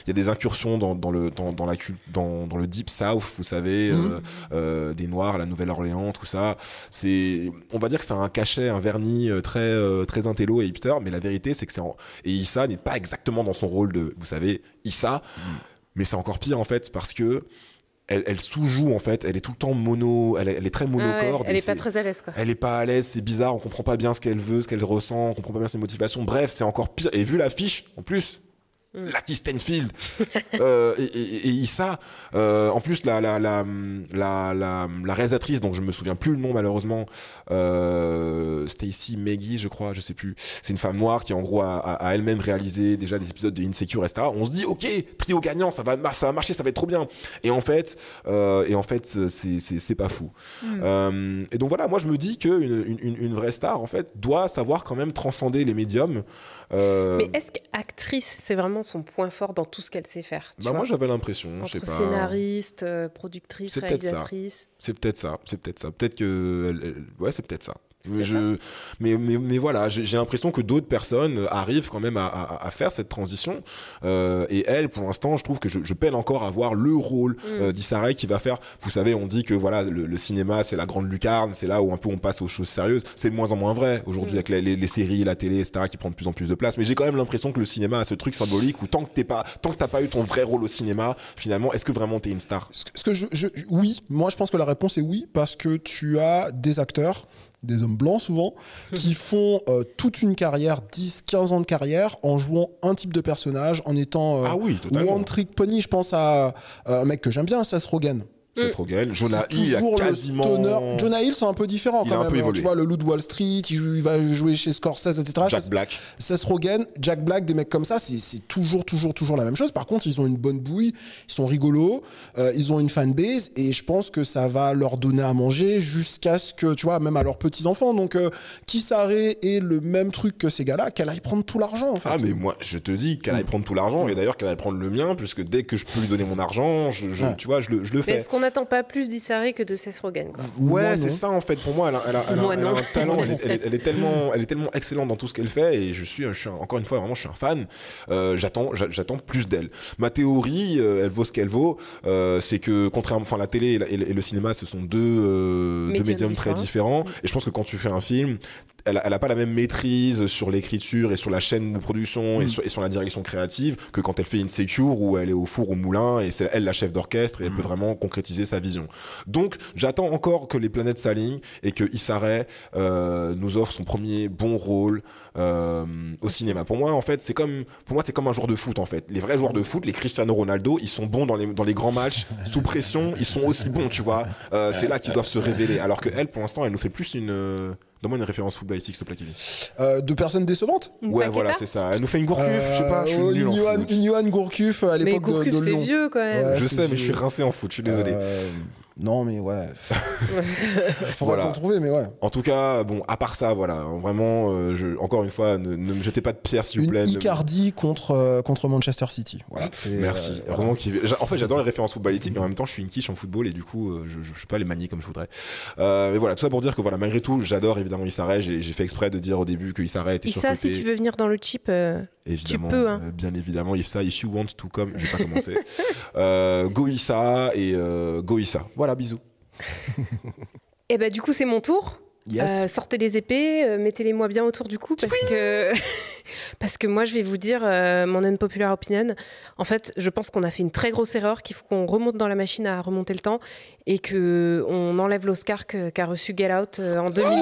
il y a des incursions dans, dans le dans, dans la dans, dans le deep south vous savez euh, euh, des noirs la Nouvelle-Orléans tout ça c'est on va dire que c'est un cachet un vernis euh, très très intello et hipster mais la vérité c'est que c'est en- et Issa n'est pas exactement dans son rôle de vous savez Issa mais c'est encore pire en fait parce que elle, elle sous-joue en fait elle est tout le temps mono elle, est- elle est très Ah ouais, monocorde elle et est pas très à l'aise, quoi. elle est pas à l'aise, c'est bizarre, on comprend pas bien ce qu'elle veut, ce qu'elle ressent, on comprend pas bien ses motivations. Bref, c'est encore pire. Et vu l'affiche, en plus, Lucky Stanfield euh, et, et, et Issa. Euh, en plus, la, la, la, la, réalisatrice, dont je me souviens plus le nom malheureusement, euh, Stacy Maggie, je crois, je sais plus. C'est une femme noire qui en gros a, a- a elle-même réalisé déjà des épisodes de Insecure, etc. On se dit, ok, trio gagnant, ça va, ça va marcher, ça va être trop bien. Et en fait, et en fait, c'est pas fou. Euh, et donc voilà, moi je me dis que une, une, une vraie star, en fait, doit savoir quand même transcender les médiums. Mais est-ce qu'actrice, c'est vraiment son point fort dans tout ce qu'elle sait faire bah moi j'avais l'impression, je sais pas. scénariste, euh, productrice, C'est peut-être ça. réalisatrice. C'est peut-être ça, c'est peut-être ça. Peut-être que. Ouais, c'est peut-être ça. Je, mais, mais, mais voilà, j'ai l'impression que d'autres personnes arrivent quand même à, à- à faire cette transition. Euh, et elle, pour l'instant, je trouve que je, je peine encore à voir le rôle Mm. euh, qui va faire. Vous savez, on dit que voilà, le, le cinéma, c'est la grande lucarne, c'est là où un peu on passe aux choses sérieuses. C'est de moins en moins vrai aujourd'hui Mm. avec les, les- les séries, la télé, etc., qui prennent de plus en plus de place. Mais j'ai quand même l'impression que le cinéma a ce truc symbolique où tant que t'es pas, tant que t'as pas eu ton vrai rôle au cinéma, finalement, est-ce que vraiment t'es une star? Ce que, ce que je, je- oui, moi je pense que la réponse est oui, parce que tu as des acteurs, des hommes blancs souvent, qui font euh, toute une carrière, 10, 15 ans de carrière, en jouant un type de personnage, en étant euh, Ah oui, one trick pony. Je pense à un mec que j'aime bien, Seth Rogen. C'est trop Rogen, Jonah Hill a quasiment. stoner. Jonah Hill, c'est un peu différent Il quand a un même. peu hein. évolué. Tu vois, le loup de Wall Street, il, joue- il va jouer chez Scorsese, etc. Jack Black. Seth Rogen, Jack Black, des mecs comme ça, c'est toujours, toujours, toujours la même chose. Par contre, ils ont une bonne bouille, ils sont rigolos, euh, ils ont une fanbase, et je pense que ça va leur donner à manger jusqu'à ce que, tu vois, même à leurs petits-enfants. Donc, euh, Kisare est le même truc que ces gars-là, qu'elle aille prendre tout l'argent, en fait. Ah mais moi je te dis qu'elle aille Mm. prendre tout l'argent et d'ailleurs qu'elle aille prendre le mien puisque dès que je peux lui donner mon argent, je, je- Ouais. tu vois, je le, je le Mais fais. N'attend pas plus d'Issaré que de Seth Rogen quoi Ouais, c'est ça en fait. Pour moi, elle a, elle a- elle a- Moi, elle a non. un talent. Elle est, elle est- elle est tellement, elle est tellement excellente dans tout ce qu'elle fait et je suis, je suis encore une fois vraiment, je suis un fan. Euh, j'attends, j'a- j'attends plus d'elle. Ma théorie, euh, elle vaut ce qu'elle vaut. euh, c'est que contrairement, enfin la télé et, la- et le cinéma, ce sont deux, euh, deux Médiums médiums très différents. Et je pense que quand tu fais un film, elle, elle a pas la même maîtrise sur l'écriture et sur la chaîne de production et, sur, et sur la direction créative que quand elle fait Insecure où elle est au four au moulin et c'est elle la chef d'orchestre et elle peut vraiment concrétiser sa vision. Donc j'attends encore que les planètes s'alignent et que Issa Rae euh, nous offre son premier bon rôle euh, au cinéma. Pour moi en fait c'est comme pour moi c'est comme un joueur de foot en fait. Les vrais joueurs de foot, les Cristiano Ronaldo, ils sont bons dans les dans les grands matchs sous pression, ils sont aussi bons tu vois. Euh, c'est là qu'ils doivent se révéler. Alors que elle pour l'instant elle nous fait plus une euh, Donne-moi une référence footballistique, s'il te plaît, Kevin. Euh, de personnes décevantes Une Ouais, Paqueta voilà, c'est ça. Elle nous fait une Gourcuff, je sais pas, je suis Euh, nul en une Johan- foot. Une Gourcuff à Mais l'époque de, de c'est Lyon. vieux quand même. Ouais, Je c'est sais, mais je suis vieux. rincé en foot, je suis désolé. Non, mais ouais. Je pourrais Voilà. t'en trouver, mais ouais. En tout cas, bon, à part ça, voilà, vraiment, euh, je, encore une fois, ne, ne me jetez pas de pierre, s'il vous Une plaît. ne- Icardi contre, euh, contre Manchester City. Voilà. Merci. euh, Vraiment, qui... j'a- En fait, j'adore les références footballistiques, mais en même temps, je suis une quiche en football et du coup, je, je, je sais pas les manier comme je voudrais. Euh, mais voilà, tout ça pour dire que voilà, malgré tout, j'adore évidemment Issa Rae. J'ai j'ai fait exprès de dire au début que Issa Rae était Issa, si tu veux venir dans le chip, euh, Évidemment, peux, hein. euh, bien évidemment, if ça, if you want to come, je vais pas commencer. euh, go Issa et euh, go Issa. Voilà, bisous. Et bah du coup c'est mon tour. Yes. Euh, sortez les épées, euh, mettez-les-moi bien autour du cou parce que parce que moi je vais vous dire euh, mon unpopular opinion. En fait, je pense qu'on a fait une très grosse erreur, qu'il faut qu'on remonte dans la machine à remonter le temps et que on enlève l'Oscar que- qu'a reçu Get Out euh, en 2017.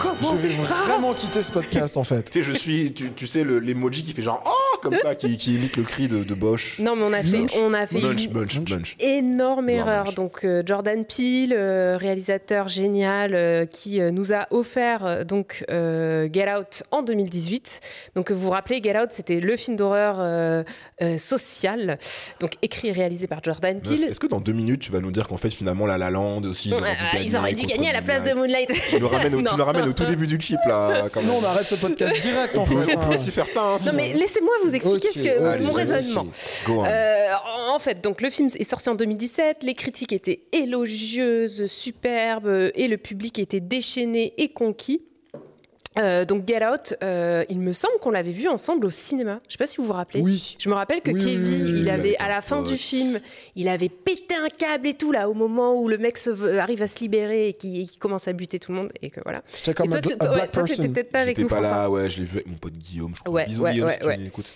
je vais vraiment quitter ce podcast, en fait. Tu sais, je suis, tu, tu sais, le- l'emoji qui fait genre oh comme ça, qui, qui imite le cri de, de Bosch. Non, mais on a fait, Munch. on a fait Munch, une munch, munch. énorme erreur. Munch. Donc euh, Jordan Peele, euh, réalisateur génial, euh, qui euh, nous a offert donc euh, Get Out en 2018. Donc vous vous rappelez, Get Out, c'était le film d'horreur euh, euh, social, donc écrit et réalisé par Jordan Peele. Est-ce que dans deux minutes, tu vas nous dire qu'en fait, finalement, La La Land aussi, ils auraient dû gagner ils auraient dû contre gagner à la place de Moonlight. Tu nous ramènes, au, tu nous ramènes au tout début du chip là. quand Sinon, même. on arrête ce podcast direct, on, peut, fait. on peut aussi faire ça. Hein, Non mais laissez-moi vous expliquer Ok, ce que, allez, mon raisonnement. Euh, en fait, donc le film est sorti en 2017, les critiques étaient élogieuses, superbes, et le public était déchaîné et conquis. Euh, donc Get Out, euh, il me semble qu'on l'avait vu ensemble au cinéma. Je sais pas si vous vous rappelez. Oui. Je me rappelle que Oui, Kevin, oui, oui, il avait à la fin pote. du film, il avait pété un câble et tout là au moment où le mec se veut- arrive à se libérer et qui, commence à buter tout le monde et que voilà. Et toi, t'étais peut-être pas avec nous, pas François. là, ouais, je l'ai vu avec mon pote Guillaume, je crois. Ouais, Bisous ouais, Guillaume, ouais, si ouais. tu m'écoutes.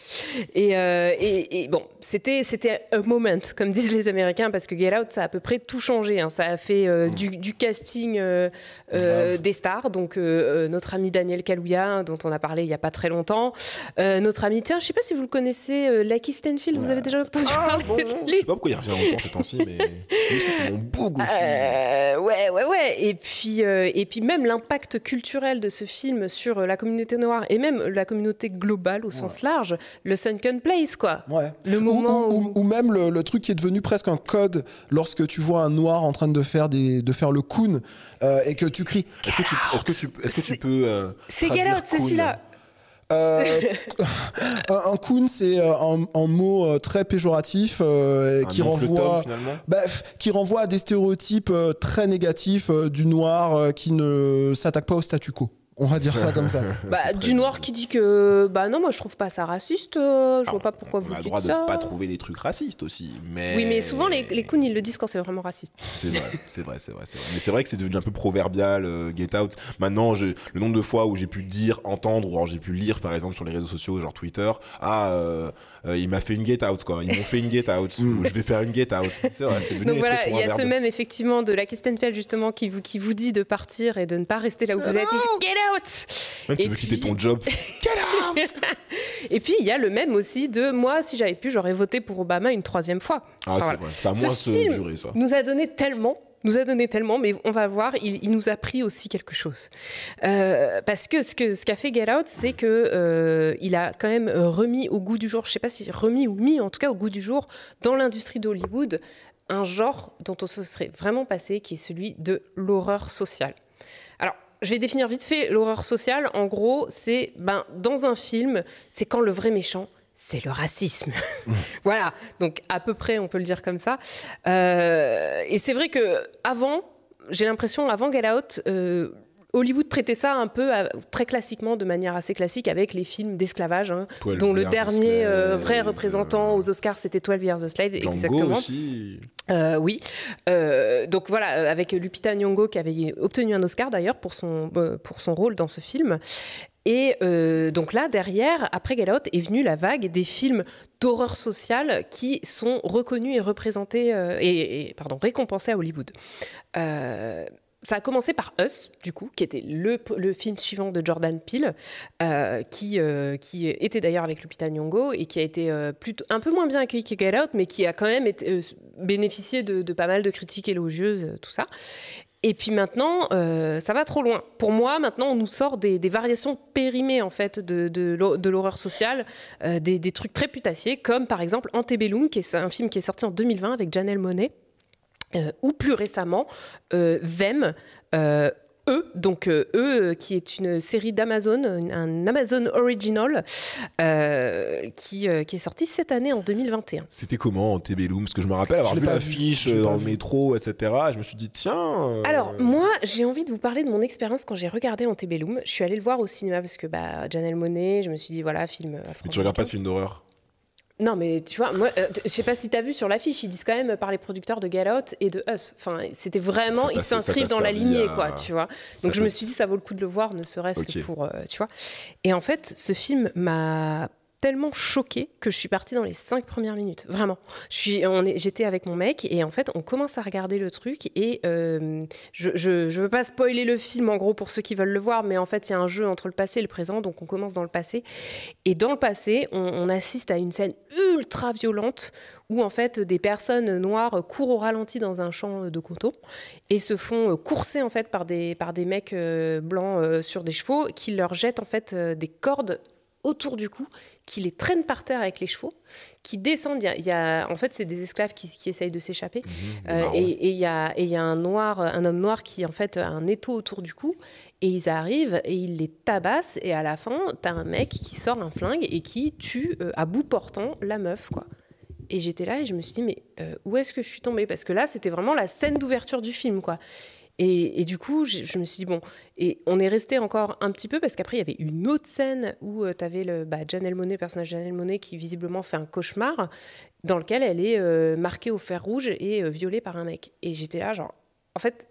Et, euh, et, et bon, c'était c'était un moment, comme disent les Américains, parce que Get Out, ça a à peu près tout changé. hein. Ça a fait euh, du, du casting euh, euh, des stars, donc euh, euh, notre ami Daniel Daniel Kaluuya, dont on a parlé il n'y a pas très longtemps. Euh, notre ami, tiens, je ne sais pas si vous le connaissez, euh, Lucky Stanfield, vous avez déjà entendu Ah, parler bon, de je lui sais pas pourquoi il revient autant ces temps-ci, mais lui aussi, c'est mon beau goût. Euh, ouais, ouais, ouais. Et puis, euh, et puis même l'impact culturel de ce film sur la communauté noire et même la communauté globale au sens large, le Sunken Place, quoi. Ouais. Le Ou- moment ou, où... ou- ou même le, le truc qui est devenu presque un code lorsque tu vois un noir en train de faire, des, de faire le coon euh, et que tu cries. Est-ce que tu, est-ce que tu, est-ce que tu peux. euh, C'est Out, c'est celui-là. Euh, un, un coon, c'est euh, un, un mot euh, très péjoratif euh, qui Tom, renvoie. finalement Bah, qui renvoie à des stéréotypes très négatifs euh, du noir euh, qui ne s'attaque pas au statu quo. On va dire ça comme ça. Bah, du noir qui dit que bah non moi je trouve pas ça raciste euh, je vois pas pourquoi On vous a le dites droit de ça pas trouver des trucs racistes aussi. Mais... oui mais souvent les, les coons ils le disent quand c'est vraiment raciste C'est vrai, c'est vrai, c'est vrai, c'est vrai. Mais c'est vrai que c'est devenu un peu proverbial, euh, Get Out. Maintenant, j'ai- le nombre de fois où j'ai pu dire, entendre, ou alors j'ai pu lire, par exemple, sur les réseaux sociaux, genre Twitter, ah, euh, euh, il m'a fait une Get Out, quoi. Ils m'ont fait une Get Out. ou je vais faire une Get Out. C'est vrai, c'est devenu donc une voilà il y a ce même effectivement de la Kistenfeld justement qui vous, qui vous dit de partir et de ne pas rester là où vous êtes Il dit, get out Même tu Et veux quitter ton job. et puis il y a le même aussi de moi si j'avais pu j'aurais voté pour Obama une troisième fois Ah, Enfin, c'est voilà. vrai. Ça a Ce moins se film durer, ça. nous a donné tellement nous a donné tellement, mais on va voir, il, nous a pris aussi quelque chose. Euh, parce que ce que ce qu'a fait Get Out, c'est que euh, il a quand même euh, remis au goût du jour, je sais pas si remis ou mis, en tout cas au goût du jour, dans l'industrie d'Hollywood, un genre dont on se serait vraiment passé, qui est celui de l'horreur sociale. Alors, je vais définir vite fait l'horreur sociale. En gros, c'est ben, dans un film, c'est quand le vrai méchant, c'est le racisme. voilà, donc à peu près, on peut le dire comme ça. Euh, et c'est vrai que avant, j'ai l'impression, avant Get Out, euh, Hollywood traitait ça un peu très classiquement, de manière assez classique, avec les films d'esclavage, hein, 12 dont le dernier euh, vrai représentant aux Oscars, c'était 12 Years a Slave, Django exactement. aussi. Oui. Donc voilà, avec Lupita Nyong'o qui avait obtenu un Oscar d'ailleurs pour son, pour son rôle dans ce film. Et euh, donc là, derrière, après Get Out, est venue la vague des films d'horreur sociale qui sont reconnus et représentés euh, et, pardon, récompensés à Hollywood. Euh, ça a commencé par Us, du coup, qui était le, film suivant de Jordan Peele, qui, était d'ailleurs avec Lupita Nyong'o et qui a été plutôt, un peu moins bien accueilli que Get Out, mais qui a quand même bénéficié de, pas mal de critiques élogieuses, tout ça. Et puis maintenant, euh, ça va trop loin. Pour moi, maintenant, on nous sort des, variations périmées en fait de, de, l'hor- de l'horreur sociale, euh, des, trucs très putassiers, comme par exemple Antebellum, qui est un film qui est sorti en 2020 avec Janelle Monet, euh, ou plus récemment euh, Eux, donc euh, eux, euh, qui est une série d'Amazon, un Amazon Original, euh, qui, euh, qui est sorti cette année en 2021. C'était comment en Tébéloum Parce que je me rappelle avoir Je vu l'affiche dans le vu. métro, etc. Et je me suis dit, tiens. euh, Alors, moi, j'ai envie de vous parler de mon expérience quand j'ai regardé Antebellum. Je suis allée le voir au cinéma parce que bah, Janelle Monet, je me suis dit, voilà, film Mais tu regardes pas de film d'horreur? Non, mais tu vois, moi, euh, je sais pas si tu as vu sur l'affiche, ils disent quand même par les producteurs de Get Out et de Us. Enfin, c'était vraiment, ils s'inscrivent dans la lignée, à- quoi, tu vois. Ça Donc, je me suis dit, ça vaut le coup de le voir, ne serait-ce que pour, euh, tu vois. Et en fait, ce film m'a tellement choquée que je suis partie dans les cinq premières minutes, vraiment. J'étais avec mon mec et en fait, on commence à regarder le truc et euh, je, je, je veux pas spoiler le film en gros pour ceux qui veulent le voir, mais en fait, il y a un jeu entre le passé et le présent, donc on commence dans le passé. Et dans le passé, on, on assiste à une scène ultra violente où en fait des personnes noires courent au ralenti dans un champ de coton et se font euh, courser en fait par des, par des mecs euh, blancs sur des chevaux qui leur jettent en fait des cordes autour du cou, qui les traînent par terre avec les chevaux, qui descendent. Il y a- en fait, c'est des esclaves qui, qui essayent de s'échapper. des Euh, et il y a, et il y a un noir, un homme noir qui en fait a un étau autour du cou et ils arrivent et ils les tabassent et à la fin t'as un mec qui sort un flingue et qui tue euh, à bout portant la meuf quoi. Et j'étais là et je me suis dit mais euh, où est-ce que je suis tombée? Parce que là c'était vraiment la scène d'ouverture du film quoi. Et, du coup, je, me suis dit, bon, et on est resté encore un petit peu parce qu'après, il y avait une autre scène où tu avais le, bah, Janelle Monet, personnage de Janelle Monet, qui visiblement fait un cauchemar dans lequel elle est euh, marquée au fer rouge et euh, violée par un mec. Et j'étais là, genre, en fait,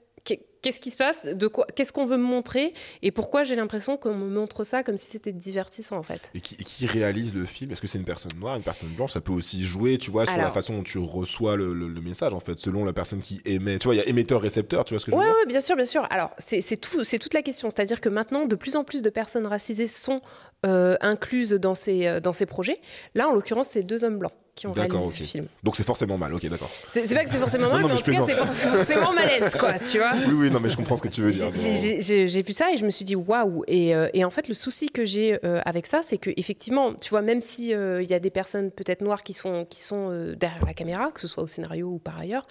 qu'est-ce qui se passe, de quoi, qu'est-ce qu'on veut me montrer, et pourquoi j'ai l'impression qu'on me montre ça comme si c'était divertissant en fait. Et qui, et qui réalise le film? Est-ce que c'est une personne noire, une personne blanche? Ça peut aussi jouer, tu vois, sur la façon dont tu reçois le, le- le message, en fait, selon la personne qui émet. Tu vois, il y a émetteur-récepteur, tu vois ce que je veux Ouais, dire? ouais, bien sûr, bien sûr. Alors, c'est c'est tout, c'est toute la question. C'est-à-dire que maintenant, de plus en plus de personnes racisées sont euh, incluses dans ces, euh, dans ces projets. Là, en l'occurrence, c'est deux hommes blancs qui ont réalisé D'accord, ce film. Donc c'est forcément mal, ok, d'accord. C'est pas que c'est forcément mal, non, mais en mais tout cas, c'est forcément malaise, quoi, tu vois. Oui, oui, non, mais je comprends ce que tu veux. J'ai- vu ça et je me suis dit waouh et, euh, en fait le souci que j'ai euh, avec ça c'est que effectivement tu vois même si euh, il y a des personnes peut-être noires qui sont euh, derrière la caméra que ce soit au scénario ou par ailleurs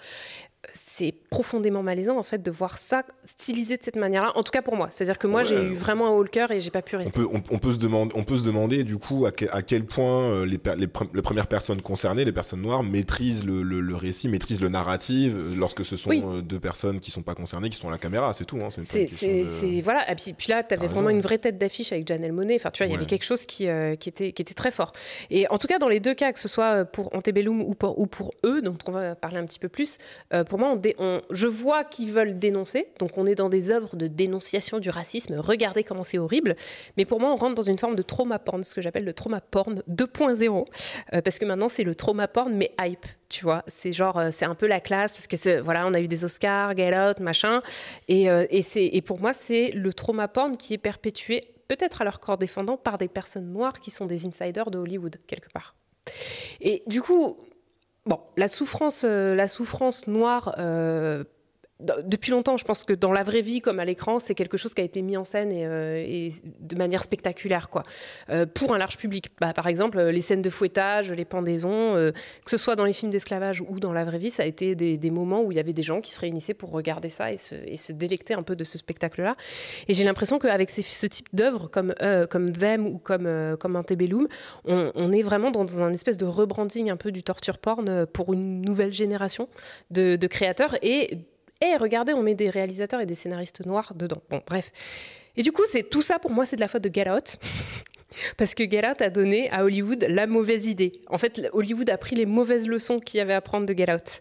c'est profondément malaisant en fait de voir ça stylisé de cette manière-là en tout cas pour moi c'est-à-dire que moi Ouais. j'ai eu vraiment un haut le cœur et j'ai pas pu On rester peut, on, on peut se demander, on peut se demander du coup à, que- à quel point euh, les, les, pre- les premières personnes concernées, les personnes noires, maîtrisent le, le- le récit, maîtrisent le narratif euh, lorsque ce sont Oui. euh, deux personnes qui sont pas concernées, qui sont à la caméra, c'est tout. Hein, c'est de- voilà. Et puis, puis là, tu avais vraiment raison. une vraie tête d'affiche avec Janelle Monet. Enfin, tu vois, il y avait quelque chose qui, euh, qui, était, qui était très fort. Et en tout cas, dans les deux cas, que ce soit pour Antebellum ou pour, ou pour eux, dont on va parler un petit peu plus, euh, pour je vois qu'ils veulent dénoncer. Donc, on est dans des œuvres de dénonciation du racisme. Regardez comment c'est horrible. Mais pour moi, on rentre dans une forme de trauma porn, ce que j'appelle le trauma porn 2.0. euh, parce que maintenant, c'est le trauma porn, mais hype. Tu vois, c'est genre, euh, c'est un peu la classe, parce que voilà, on a eu des Oscars, Get Out, machin. Et, euh, et pour moi, c'est le trauma porn qui est perpétué, peut-être à leur corps défendant, par des personnes noires qui sont des insiders de Hollywood, quelque part. Et du coup, bon, la souffrance, euh, la souffrance noire. euh, depuis longtemps, je pense que dans la vraie vie comme à l'écran, c'est quelque chose qui a été mis en scène et, euh, de manière spectaculaire, quoi. Euh, pour un large public. Bah, par exemple, les scènes de fouettage, les pendaisons, euh, que ce soit dans les films d'esclavage ou dans la vraie vie, ça a été des, moments où il y avait des gens qui se réunissaient pour regarder ça et se, délecter un peu de ce spectacle-là. Et j'ai l'impression qu'avec ce type d'œuvres comme, comme Them ou comme, comme Antebellum, on, on est vraiment dans un espèce de rebranding un peu du torture porn pour une nouvelle génération de, de créateurs. Et, et regardez, on met des réalisateurs et des scénaristes noirs dedans. Bon, bref. Et du coup, c'est tout ça pour moi, c'est de la faute de Get. Parce que Get Out a donné à Hollywood la mauvaise idée. En fait, Hollywood a pris les mauvaises leçons qu'il y avait à prendre de Get Out.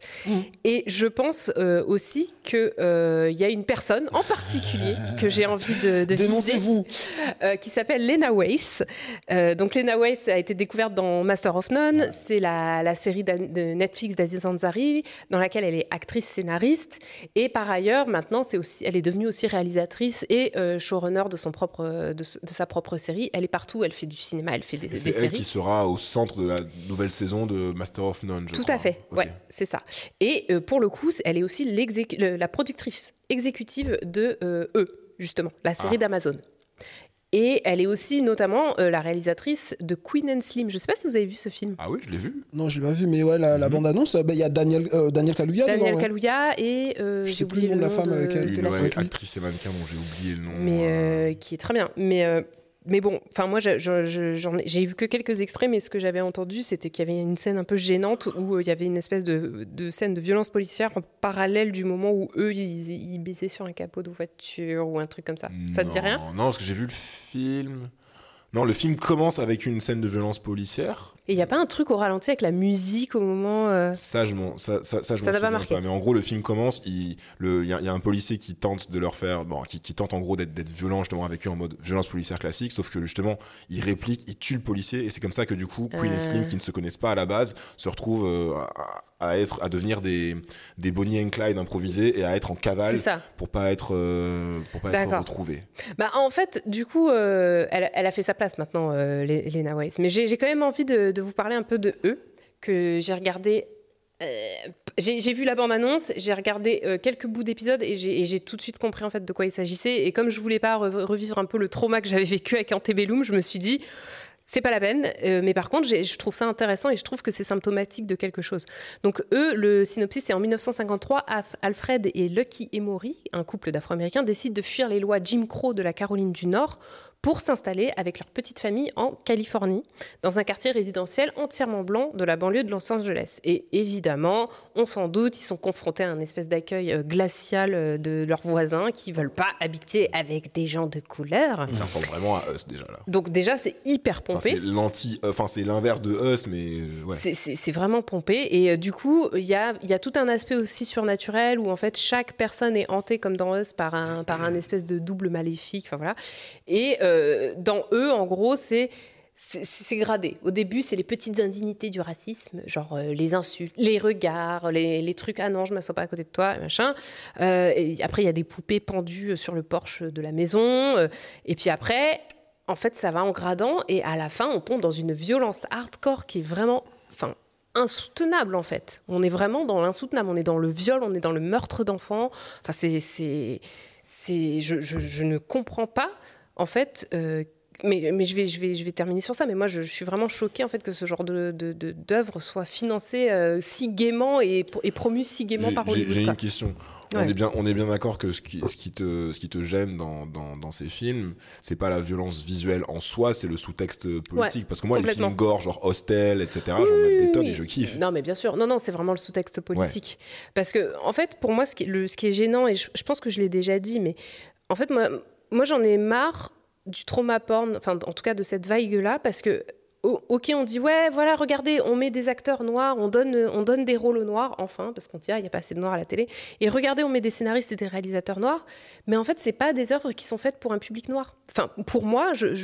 Et je pense euh, aussi qu'il y a une personne en particulier que j'ai envie de, de viser, Dénoncez-vous. euh, qui s'appelle Lena Weiss. Euh, donc Lena Weiss a été découverte dans Master of None. C'est la, la série de Netflix d'Aziz Ansari, dans laquelle elle est actrice scénariste. Et par ailleurs, maintenant, c'est aussi, elle est devenue aussi réalisatrice et euh, showrunner de, son propre, de sa propre série. Elle est partout, elle fait du cinéma, elle fait des, des c'est elle séries. qui sera au centre de la nouvelle saison de Master of None. je Tout crois. à fait, ouais, c'est ça. Et euh, pour le coup, elle est aussi la productrice exécutive de euh, eux, justement, la série Ah. d'Amazon. Et elle est aussi notamment euh, la réalisatrice de Queen and Slim. Je ne sais pas si vous avez vu ce film. Ah oui, je l'ai vu. Non, je l'ai pas vu, mais ouais, la, la Mhm. bande-annonce, bah, il y a Daniel, euh, Daniel Kaluuya Daniel dedans, ouais. Kaluuya et euh, Je sais plus le nom de la femme de- avec elle. Une ouais, actrice et mannequin dont j'ai oublié le nom. mais euh, euh, qui est très bien. Mais, euh, mais bon, enfin moi, j'ai vu que quelques extraits, mais ce que j'avais entendu, c'était qu'il y avait une scène un peu gênante où euh, il y avait une espèce de, de scène de violence policière en parallèle du moment où eux, ils, ils baisaient sur un capot de voiture ou un truc comme ça. Ça te dit rien? Non, parce que j'ai vu le film. Non, le film commence avec une scène de violence policière. Et il n'y a pas un truc au ralenti avec la musique au moment... euh, Ça, je m'en, ça, ça, ça, je Ça m'en t'a pas marqué Mais en gros, le film commence. Il le- y, a- y a un policier qui tente de leur faire, bon, qui, qui tente en gros d'être, violent justement avec eux en mode violence policière classique. Sauf que justement, il réplique, il tue le policier, et c'est comme ça que du coup, Queen et Euh. Slim, qui ne se connaissent pas à la base, se retrouvent euh, à, à être, à devenir des, des Bonnie and Clyde improvisés et à être en cavale pour pas être, euh, pour pas être D'accord. retrouvés. Bah, en fait, du coup, euh, elle, elle a fait sa place maintenant, euh, Lena Weiss. Mais j'ai quand même envie de, de vous parler un peu de eux, que j'ai regardé. j'ai vu la bande-annonce, j'ai regardé quelques bouts d'épisodes et j'ai tout de suite compris en fait de quoi il s'agissait. Et comme je voulais pas re- revivre un peu le trauma que j'avais vécu avec Antebellum, je me suis dit. C'est pas la peine, euh, mais par contre, je trouve ça intéressant et je trouve que c'est symptomatique de quelque chose. Donc, eux, le synopsis, c'est en 1953, Af- Alfred et Lucky Emory, un couple d'Afro-Américains, décident de fuir les lois Jim Crow de la Caroline du Nord pour s'installer avec leur petite famille en Californie, dans un quartier résidentiel entièrement blanc de la banlieue de Los Angeles. Et évidemment, on s'en doute, ils sont confrontés à un espèce d'accueil euh, glacial euh, de leurs voisins qui veulent pas habiter avec des gens de couleur. Ça ressemble vraiment à Us déjà là. Donc déjà, c'est hyper Enfin, pompé. c'est l'anti, euh, enfin c'est l'inverse de Us, mais ouais. C'est- vraiment pompé. Et euh, du coup, il y a, il y a tout un aspect aussi surnaturel où en fait chaque personne est hantée comme dans Us par un, par un espèce de double maléfique. Enfin voilà. Et euh, dans eux, en gros, c'est. C'est gradé. Au début, c'est les petites indignités du racisme, genre euh, les insultes, les regards, les, trucs ah non, je m'assois pas à côté de toi, machin. Euh, après, il y a des poupées pendues sur le porche de la maison. euh, et puis après, en fait, ça va en gradant. Et à la fin, on tombe dans une violence hardcore qui est vraiment, enfin, insoutenable en fait. On est vraiment dans l'insoutenable. On est dans le viol, on est dans le meurtre d'enfants. Enfin, c'est, c'est, je, je- je ne comprends pas en fait. euh, mais, mais je, vais, je, vais, je vais terminer sur ça. Mais moi, je, je suis vraiment choquée en fait que ce genre de, de, de- d'œuvre soit financée euh, si gaiement et, et promue si gaiement par Hollywood. j'ai une question. On est bien, on est bien d'accord que ce qui, ce qui te, ce qui te gêne dans, dans, dans ces films, c'est pas la violence visuelle en soi, c'est le sous-texte politique. Parce que moi, les films gore, genre Hostel, etc., j'en Oui, ai des oui, tonnes oui. et je kiffe. Non, mais bien sûr. Non, non, c'est vraiment le sous-texte politique. Parce que, en fait, pour moi, ce qui, le, ce qui est gênant, et je, je pense que je l'ai déjà dit, mais en fait, moi, moi j'en ai marre du trauma porn, enfin, en tout cas de cette vague-là, parce que. Ok, on dit ouais, voilà, regardez, on met des acteurs noirs, on donne, on donne des rôles aux noirs, enfin, parce qu'on dit ah, il n'y a pas assez de noirs à la télé. Et regardez, on met des scénaristes et des réalisateurs noirs, mais en fait, c'est pas des œuvres qui sont faites pour un public noir. Enfin, pour moi, je,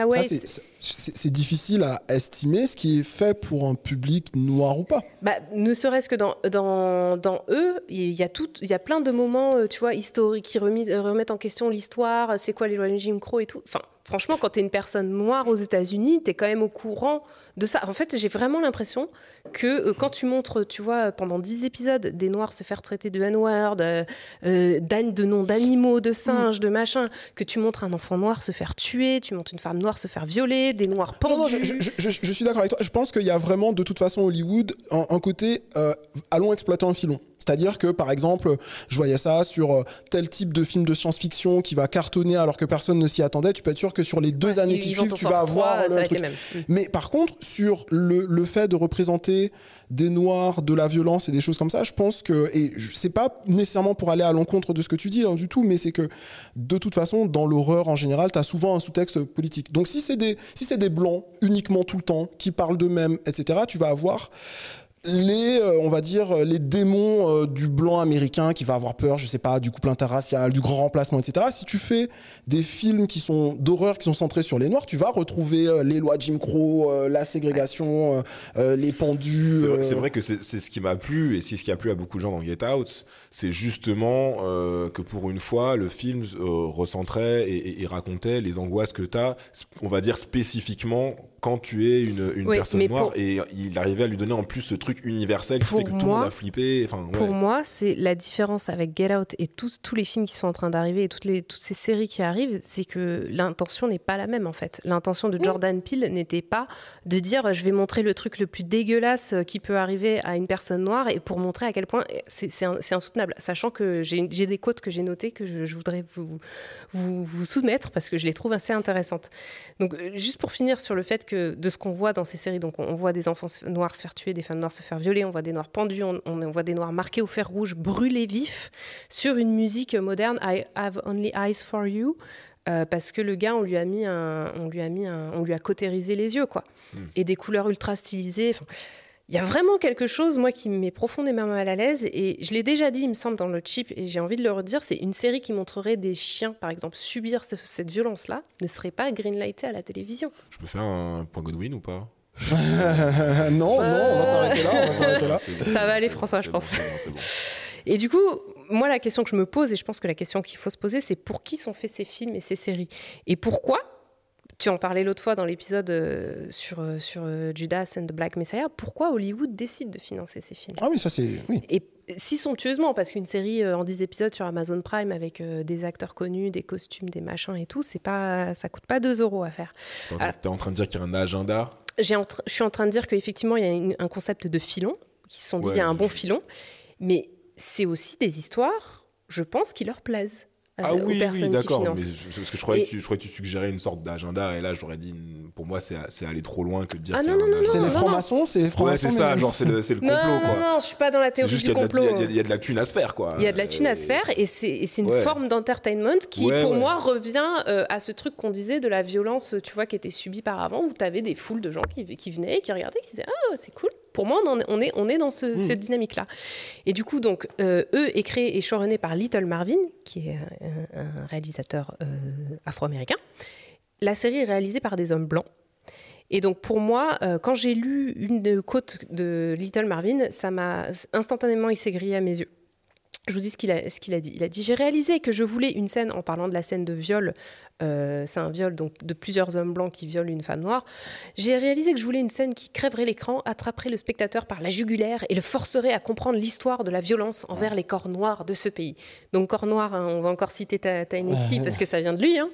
Ça, Waithe, c'est- difficile à estimer ce qui est fait pour un public noir ou pas. Bah, ne serait-ce que dans, dans, dans eux, il y a tout, il y a plein de moments, euh, tu vois, historiques qui remis- euh, remettent en question l'histoire, c'est quoi les lois de Jim Crow et tout. Enfin, franchement, quand tu es une personne noire aux États-Unis, tu es quand même au courant de ça. En fait, j'ai vraiment l'impression que euh, quand tu montres, tu vois, pendant 10 épisodes, des noirs se faire traiter de N-word, euh, euh, de noms d'animaux, de singes, de machin, que tu montres un enfant noir se faire tuer, tu montres une femme noire se faire violer, des noirs pendus. Non, non, je, je- je- je suis d'accord avec toi. Je pense qu'il y a vraiment, de toute façon, Hollywood, un, un côté euh, allons exploiter un filon. C'est-à-dire que, par exemple, je voyais ça sur euh, tel type de film de science-fiction qui va cartonner alors que personne ne s'y attendait. Tu peux être sûr que sur les deux années qui suivent, tu vas avoir le truc. Mm. Mais par contre, sur le, le fait de représenter des noirs, de la violence et des choses comme ça, je pense que, et c'est pas nécessairement pour aller à l'encontre de ce que tu dis hein, du tout, mais c'est que de toute façon, dans l'horreur en général, tu as souvent un sous-texte politique. Donc si c'est des, si c'est des blancs uniquement tout le temps, qui parlent d'eux-mêmes, etc., tu vas avoir les, euh, on va dire, les démons euh, du blanc américain qui va avoir peur, je sais pas, du couple interracial, du grand remplacement, etc. Si tu fais des films qui sont d'horreur, qui sont centrés sur les noirs, tu vas retrouver euh, les lois Jim Crow, euh, la ségrégation, euh, euh, les pendus. C'est vrai, euh, que c'est c'est ce qui m'a plu et c'est ce qui a plu à beaucoup de gens dans Get Out. C'est justement euh, que pour une fois, le film euh, recentrait et, et- et racontait les angoisses que tu as, on va dire spécifiquement, quand tu es une, une Oui, personne noire. pour- Et il arrivait à lui donner en plus ce truc universel qui Pour fait que tout le monde a flippé. Enfin, ouais. Pour moi, c'est la différence avec Get Out et tous, tous les films qui sont en train d'arriver et toutes, les, toutes ces séries qui arrivent, c'est que l'intention n'est pas la même en fait. L'intention de Jordan Peele n'était pas de dire je vais montrer le truc le plus dégueulasse qui peut arriver à une personne noire et pour montrer à quel point c'est c'est un- c'est insoutenable. Sachant que j'ai j'ai des quotes que j'ai notées que je, je voudrais vous, vous, vous soumettre parce que je les trouve assez intéressantes. Donc, euh, juste pour finir sur le fait que de ce qu'on voit dans ces séries, donc on, on voit des enfants noirs se faire tuer, des femmes noires se faire violer, on voit des noirs pendus, on, voit des noirs marqués au fer rouge, brûlés vifs, sur une musique moderne, I have only eyes for you. euh, parce que le gars, on lui a mis un, on lui a mis un, on lui a cautérisé les yeux, quoi, et des couleurs ultra stylisées. Il y a vraiment quelque chose, moi, qui me met profondément mal à l'aise. Et je l'ai déjà dit, il me semble, dans le chip, et j'ai envie de le redire, c'est une série qui montrerait des chiens, par exemple, subir ce- cette violence-là, ne serait pas greenlightée à la télévision. Je peux faire un point Godwin ou pas? Non, non, on va s'arrêter là, on va s'arrêter là. C'est bon, Ça va aller, François, je pense. bon, c'est bon, c'est bon. Et du coup, moi, la question que je me pose, et je pense que la question qu'il faut se poser, c'est pour qui sont faits ces films et ces séries? Et pourquoi tu en parlais l'autre fois dans l'épisode euh, sur, euh, sur euh, Judas and the Black Messiah. Pourquoi Hollywood décide de financer ces films? Ah oui, ça c'est. Oui. Et si somptueusement, parce qu'une série en 10 épisodes sur Amazon Prime avec des acteurs connus, des costumes, des machins et tout, c'est pas, ça coûte pas 2 euros à faire. T'es en-. T'es en train de dire qu'il y a un agenda? J'ai en tra- je suis en train de dire qu'effectivement, il y a une- un concept de filon, qui se sont dit, Ouais, il y a un bon filon, mais c'est aussi des histoires, je pense, qui leur plaisent. Euh, Ah aux oui, oui, d'accord. Mais parce que je croyais, Et- que tu, je croyais que tu suggérais une sorte d'agenda, et là, j'aurais dit, pour moi, c'est c'est aller trop loin que de dire Ah non, non, non. C'est les non, non. francs-maçons, c'est les Ouais, francs-maçons. c'est ça, genre, c'est le, c'est le complot, Non, non, quoi. non, je suis pas dans la C'est théorie juste du complot. il y a- il y a de la thune à se faire, quoi. Il y a de la thune à se Euh, faire et c'est et c'est une ouais. forme d'entertainment qui, Ouais, pour ouais. moi, revient euh, à ce truc qu'on disait de la violence, tu vois, qui était subie par avant, où tu avais des foules de gens qui, qui venaient, qui regardaient, qui disaient Ah, c'est cool. Pour moi, on, est- on, dans ce- Hmm. cette dynamique-là. Et du coup, donc, euh, eux est créé et showrunné par Little Marvin, qui est un, un réalisateur euh, afro-américain. La série est réalisée par des hommes blancs. Et donc pour moi, euh, quand j'ai lu une côte de Little Marvin, ça m'a instantanément il s'est grillé à mes yeux. Je vous dis ce qu'il a, ce qu'il a dit. Il a dit J'ai réalisé que je voulais une scène, en parlant de la scène de viol, euh, c'est un viol donc de plusieurs hommes blancs qui violent une femme noire. J'ai réalisé que je voulais une scène qui crèverait l'écran, attraperait le spectateur par la jugulaire et le forcerait à comprendre l'histoire de la violence envers les corps noirs de ce pays. Donc, corps noir, hein, on va encore citer ta, ta ici parce que ça vient de lui. hein.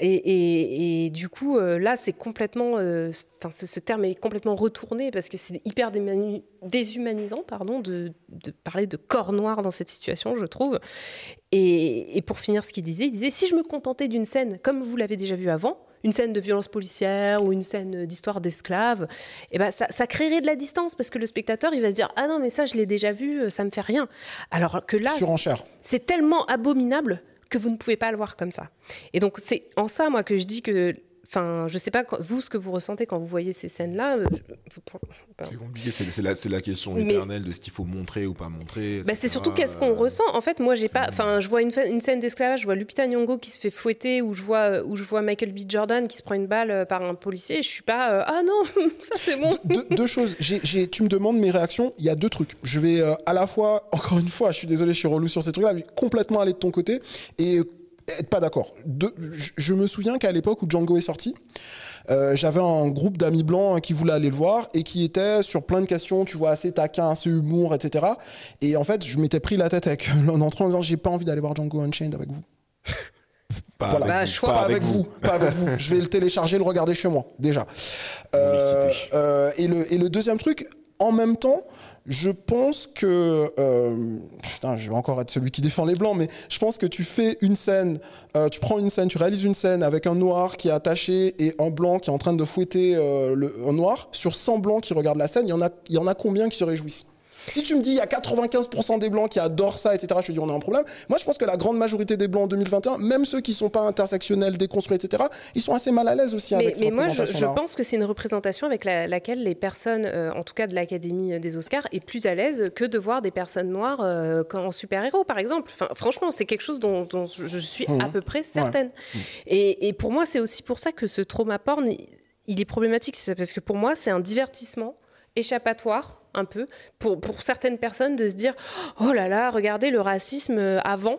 Et, et- et du coup, euh, là, c'est complètement. euh, ce, ce terme est complètement retourné parce que c'est hyper déshumanisant, pardon, de, de parler de corps noir dans cette situation, je trouve. Et, et pour finir, ce qu'il disait, il disait si je me contentais d'une scène comme vous l'avez déjà vu avant, une scène de violence policière ou une scène d'histoire d'esclaves, eh ben ça, ça créerait de la distance parce que le spectateur il va se dire ah non mais ça je l'ai déjà vu, euh, ça me fait rien. Alors que là c'est tellement abominable que vous ne pouvez pas le voir comme ça. Et donc c'est en ça moi que je dis que Enfin, je sais pas quand- vous ce que vous ressentez quand vous voyez ces scènes-là. euh, C'est compliqué, c'est la, question Mais- éternelle de ce qu'il faut montrer ou pas montrer. Bah, c'est surtout qu'est-ce qu'on Euh, ressent. En fait, moi, j'ai pas. Enfin, je vois une, scène d'esclavage, je vois Lupita Nyong'o qui se fait fouetter, ou je vois, ou je vois Michael B. Jordan qui se prend une balle euh, par un policier. Et je suis pas. euh, ah non, ça c'est bon. deux, deux choses. Tu me demandes mes réactions. Il y a deux trucs. Je vais euh, à la fois, encore une fois, je suis désolé, je suis relou sur ces trucs-là, mais complètement aller de ton côté et être pas d'accord. Je, je me souviens qu'à l'époque où Django est sorti, euh, j'avais un groupe d'amis blancs qui voulaient aller le voir et qui étaient sur plein de questions, tu vois, assez taquin, assez humour, etc. Et en fait, je m'étais pris la tête avec l'un d'entre eux en disant j'ai pas envie d'aller voir Django Unchained avec vous. Pas Voilà. avec Bah, vous. Pas, avec vous. pas avec vous. Je vais le télécharger, le regarder chez moi, déjà. Euh, euh, et, le, et le deuxième truc, en même temps, je pense que. euh, putain, je vais encore être celui qui défend les blancs, mais je pense que tu fais une scène, euh, tu prends une scène, tu réalises une scène avec un noir qui est attaché et un blanc qui est en train de fouetter euh, le, un noir. Sur 100 blancs qui regardent la scène, il y il y en a combien qui se réjouissent? Si tu me dis il y a 95% des blancs qui adorent ça, etc., je te dis on a un problème. Moi, je pense que la grande majorité des blancs en 2021, même ceux qui sont pas intersectionnels, déconstruits, etc., ils sont assez mal à l'aise aussi Mais, avec cette mais moi, je, pense que c'est une représentation avec la- laquelle les personnes, euh, en tout cas de l'Académie des Oscars, est plus à l'aise que de voir des personnes noires euh, en super-héros, par exemple. Enfin, franchement, c'est quelque chose dont, dont je suis Mhm. à peu près certaine. Et, et pour moi, c'est aussi pour ça que ce trauma porn, il, est problématique. Parce que pour moi, c'est un divertissement échappatoire un peu pour, certaines personnes de se dire oh là là regardez le racisme euh, avant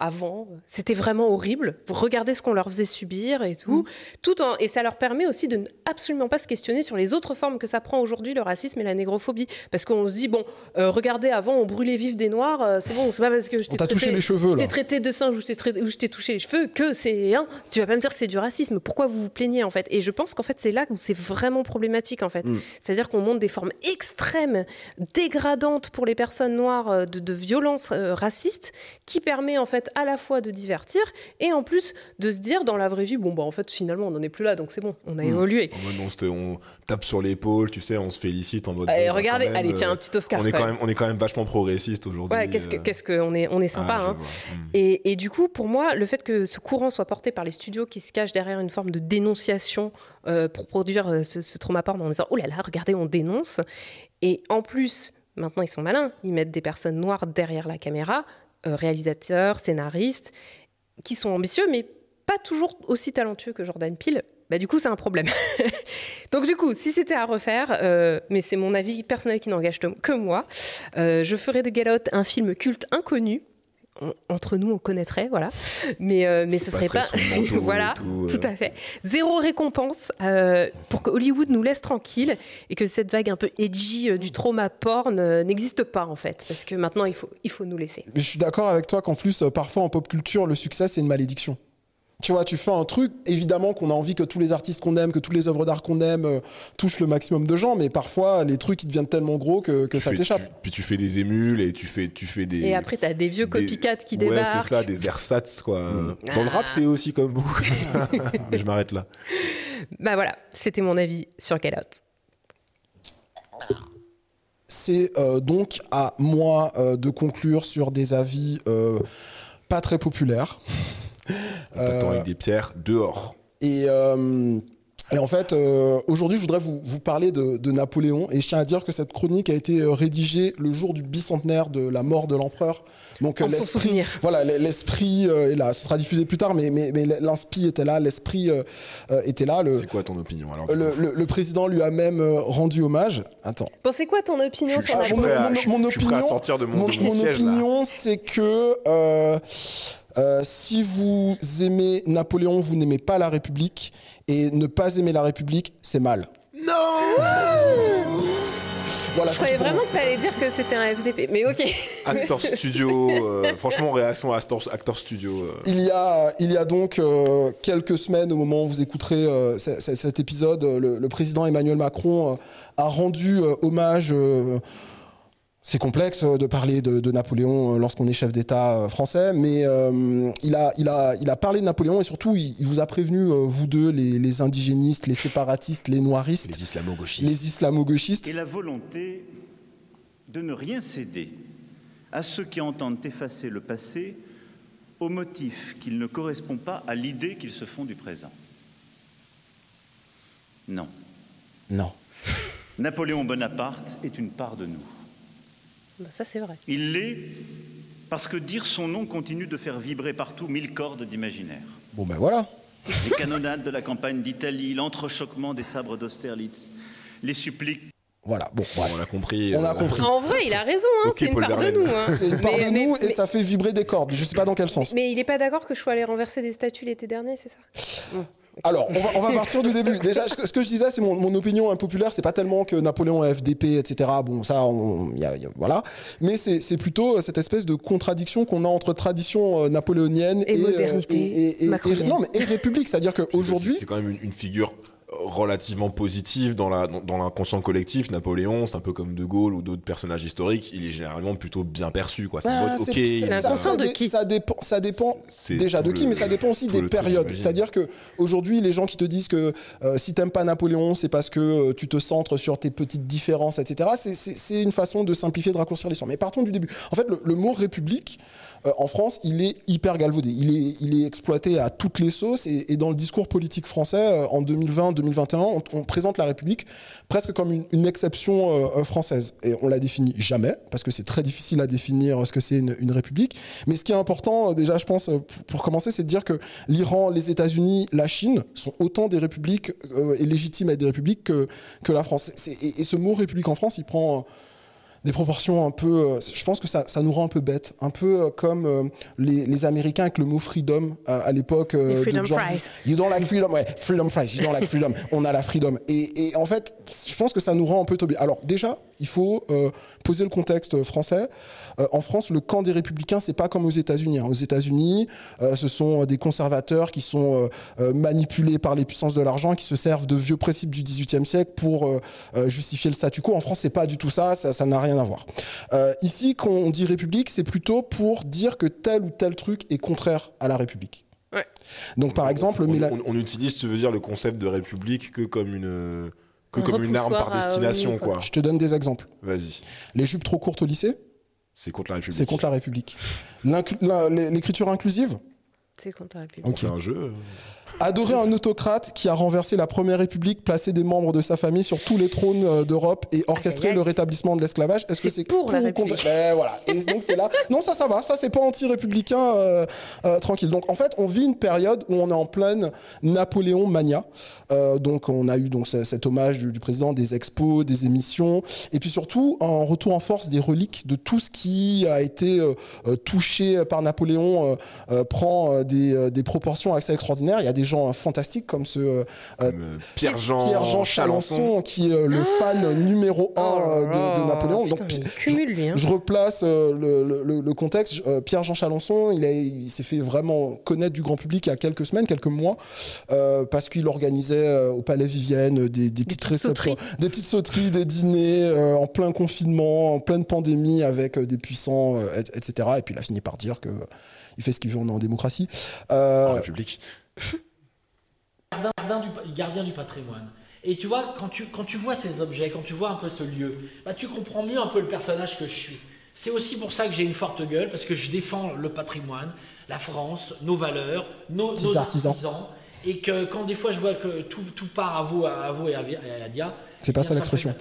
avant, c'était vraiment horrible. Vous regardez ce qu'on leur faisait subir et tout, tout en, et ça leur permet aussi de ne absolument pas se questionner sur les autres formes que ça prend aujourd'hui le racisme et la négrophobie, parce qu'on se dit bon, euh, regardez avant on brûlait vif des noirs, euh, c'est bon, c'est pas parce que je t'ai t'a touché traité- les cheveux, je t'ai là. traité de singe ou je t'ai touché les cheveux que c'est hein, tu vas pas me dire que c'est du racisme. Pourquoi vous vous plaignez en fait? Et je pense qu'en fait c'est là où c'est vraiment problématique en fait. Mm. C'est-à-dire qu'on montre des formes extrêmes, dégradantes pour les personnes noires euh, de, de violences euh, racistes, qui permet en fait à la fois de divertir et en plus de se dire dans la vraie vie bon bah en fait finalement on n'en est plus là donc c'est bon, on a Mm. évolué. En mode, on, tape sur l'épaule, tu sais, on se félicite en mode. Allez, bon, bah, regardez, même, allez tiens euh, un petit Oscar. on est quand quand même. on est quand même vachement progressiste aujourd'hui. Ouais, qu'est-ce que, euh, qu'est-ce que on est, on est sympa. ah, hein. Hmm. Et, et du coup, pour moi, le fait que ce courant soit porté par les studios qui se cachent derrière une forme de dénonciation euh, pour produire euh, ce, ce trauma porn en disant oh là là, regardez, on dénonce. Et en plus, maintenant ils sont malins, ils mettent des personnes noires derrière la caméra, euh, réalisateurs, scénaristes, qui sont ambitieux, mais pas toujours aussi talentueux que Jordan Peele. Bah, du coup, c'est un problème. Donc, du coup, si c'était à refaire, euh, mais c'est mon avis personnel qui n'engage que moi, euh, je ferais de Get Out un film culte inconnu. On- entre nous, on connaîtrait, voilà. Mais, euh, mais ce serait pas. voilà, tout, euh. tout à fait. Zéro récompense euh, pour que Hollywood nous laisse tranquille et que cette vague un peu edgy euh, du trauma porn euh, n'existe pas, en fait. Parce que maintenant, il faut, il faut nous laisser. Mais je suis d'accord avec toi qu'en plus, euh, parfois en pop culture, le succès, c'est une malédiction. Tu vois, tu fais un truc, évidemment qu'on a envie que tous les artistes qu'on aime, que toutes les œuvres d'art qu'on aime euh, touchent le maximum de gens, mais parfois les trucs ils deviennent tellement gros que, ça t'échappe. Puis tu fais des émules et tu fais, tu fais des. Et après, t'as des vieux des- copycats qui Ouais, débarquent. Mm. c'est ça, des ersatz, quoi. Dans le rap, c'est aussi comme beaucoup. Mais je m'arrête là. Bah voilà, c'était mon avis sur Get Out. C'est euh, donc à moi euh, de conclure sur des avis euh, pas très populaires. On t'attend avec des pierres dehors. Et, euh, et en fait, euh, aujourd'hui, je voudrais vous, vous parler de, de Napoléon. Et je tiens à dire que cette chronique a été euh, rédigée le jour du bicentenaire de la mort de l'empereur. Donc, euh, l'esprit- souvenir. Voilà, l'esprit euh, est là. Ce sera diffusé plus tard, mais, mais, mais l'inspi était là, l'esprit euh, euh, était là. Le, C'est quoi ton opinion alors le, le- le président lui a même euh, rendu hommage. Attends. Bon, c'est quoi ton opinion sur je suis mon, mon- opinion, sortir de mon- mon- de mon mon siège, là. opinion, c'est que euh, euh, si vous aimez Napoléon, vous n'aimez pas la République, et ne pas aimer la République, c'est mal. Voilà, Je croyais vraiment que t'allais dire que c'était un FDP, mais ok. Actor Studio, euh, franchement, réaction à Actor, Actor Studio. euh, Il y a, il y a donc euh, quelques semaines, au moment où vous écouterez euh, cet épisode, le, le président Emmanuel Macron euh, a rendu euh, hommage. C'est complexe euh, de parler de, de Napoléon euh, lorsqu'on est chef d'État euh, français, mais euh, il, a, il, a, il a parlé de Napoléon et surtout il, il vous a prévenu, euh, vous deux, les, les indigénistes, les séparatistes, les noiristes, les islamo-gauchistes. les islamo-gauchistes, et la volonté de ne rien céder à ceux qui entendent effacer le passé au motif qu'il ne correspond pas à l'idée qu'ils se font du présent. Non. Non. Napoléon Bonaparte est une part de nous. Bah, ça, c'est vrai. Il l'est parce que dire son nom continue de faire vibrer partout mille cordes d'imaginaire. Bon ben voilà. Les canonnades de la campagne d'Italie, l'entrechoquement des sabres d'Austerlitz, les suppliques Voilà, bon, bref. on a compris. On a euh, compris. En vrai, il a raison, hein, Ok, c'est une Paul part de nous. hein. C'est une part Mais- de mais- nous et mais- ça fait vibrer des cordes. Je sais pas dans quel sens. Mais il n'est pas d'accord que je sois allé renverser des statues l'été dernier, c'est ça? Alors, on va, on va partir du début. Déjà, ce que, ce que je disais, c'est mon, mon opinion impopulaire. C'est pas tellement que Napoléon est FDP, etc. Bon, ça, on, y a- y a- voilà. Mais c'est plutôt cette espèce de contradiction qu'on a entre tradition euh, napoléonienne Et et, euh, modernité et- et- et- macronienne. non, mais et république. C'est-à-dire c'est- qu'aujourd'hui, C'est quand même une, une figure relativement positive dans la dans, dans l'inconscient collectif. Napoléon, c'est un peu comme De Gaulle ou d'autres personnages historiques. Il est généralement plutôt bien perçu, quoi. C'est Ah, mode, c'est- ok. c'est- il ça, a- inconscient ça de qui ça dépend, ça dépend C'est déjà de qui, le- mais ça dépend aussi des périodes. C'est-à-dire que aujourd'hui, les gens qui te disent que euh, si t'aimes pas Napoléon, c'est parce que euh, tu te centres sur tes petites différences, etc. c'est- C'est c'est une façon de simplifier, de raccourcir l'histoire. Mais partons du début. En fait, le, le mot république euh, en France, il est hyper galvaudé. Il est, exploité à toutes les sauces et, dans le discours politique français euh, en 2020-2021, on, on présente la République presque comme une, exception euh, française. Et on la définit jamais, parce que c'est très difficile à définir ce que c'est une, république. Mais ce qui est important, déjà, je pense, pour, commencer, c'est de dire que l'Iran, les États-Unis, la Chine sont autant des républiques et légitimes à être des républiques que, la France. Et, et ce mot république en France, il prend. Des proportions un peu. euh, je pense que ça, ça nous rend un peu bêtes. Un peu euh, comme euh, les, les Américains avec le mot freedom à l'époque de George fries. You don't like freedom, ouais, freedom fries, you don't like freedom. On a la freedom. Et, et en fait, je pense que ça nous rend un peu tombé. Alors déjà, il faut euh, poser le contexte français. Euh, en France, le camp des républicains, c'est pas comme aux États-Unis. hein. Aux États-Unis, euh, ce sont des conservateurs qui sont euh, euh, manipulés par les puissances de l'argent, qui se servent de vieux principes du XVIIIe siècle pour euh, euh, justifier le statu quo. En France, c'est pas du tout ça. Ça n'a rien à voir. Euh, ici, quand on dit république, c'est plutôt pour dire que tel ou tel truc est contraire à la république. Ouais. Donc, par exemple, on, on- on utilise, tu veux dire, le concept de république que comme une que comme une arme par à destination, quoi. quoi. je te donne des exemples. Vas-y. Les jupes trop courtes au lycée, C'est contre la République. c'est contre la République. L'écriture inclusive, C'est contre la République. On ok. fait un jeu. euh. Adorer un autocrate qui a renversé la première République, placé des membres de sa famille sur tous les trônes euh, d'Europe et orchestré le rétablissement de l'esclavage. Est-ce que C'est pour la République. Ben, voilà. Et donc c'est là. Non, ça, ça va. Ça, c'est pas anti-républicain euh, euh, tranquille. Donc en fait, on vit une période où on est en pleine Napoléon mania. Euh, donc on a eu donc ce- cet hommage du, du président, des expos, des émissions, et puis surtout un retour en force des reliques de tout ce qui a été euh, euh, touché par Napoléon prend des, des proportions assez extraordinaires. Il y a des gens fantastiques comme ce euh, euh, Pierre-Jean Pierre-Jean Chalençon. Chalençon, qui est le fan numéro un Oh euh, de, Napoléon. putain, Donc, mais il je- cumule, lui, hein. je replace euh, le, le- le- le contexte. Euh, Pierre-Jean Chalençon, il, s'est fait vraiment connaître du grand public il y a quelques semaines, quelques mois, euh, parce qu'il organisait euh, au Palais Vivienne des, des petites sauteries. des petites sauteries, des dîners euh, en plein confinement, en pleine pandémie, avec euh, des puissants, euh, et- etc. Et puis il a fini par dire que il fait ce qu'il veut, on est en démocratie. Euh, En République. Gardien du, gardien du patrimoine. Et tu vois, quand tu, quand tu vois ces objets, quand tu vois un peu ce lieu, bah, tu comprends mieux un peu le personnage que je suis. C'est aussi pour ça que j'ai une forte gueule, parce que je défends le patrimoine, la France, nos valeurs, nos, artisans. Et que quand des fois je vois que tout, tout part à vous, à vous et à, à Dia, C'est eh pas bien, ça l'expression.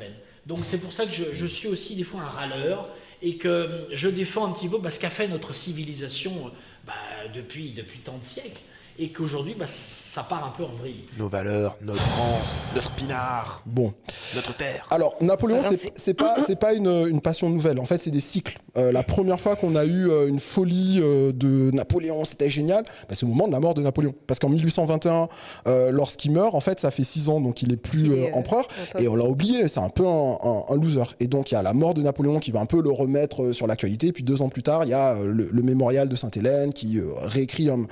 Donc c'est pour ça que je, je suis aussi des fois un râleur et que je défends un petit peu bah, ce qu'a fait notre civilisation bah, depuis, depuis tant de siècles. Et qu'aujourd'hui, bah, ça part un peu en vrille. Nos valeurs, notre France, notre pinard, bon. notre terre. Alors, Napoléon, c'est pas, c'est pas une, une passion nouvelle. En fait, c'est des cycles. Euh, la première fois qu'on a eu euh, une folie euh, de Napoléon, c'était génial, bah, c'est au moment de la mort de Napoléon. Parce qu'en 1821, euh, lorsqu'il meurt, en fait, ça fait six ans, donc il est plus euh, empereur. Et on l'a oublié, c'est un peu un, un- un loser. Et donc, il y a la mort de Napoléon qui va un peu le remettre euh, sur l'actualité. Puis deux ans plus tard, il y a euh, le, le mémorial de Sainte-Hélène qui euh, réécrit un,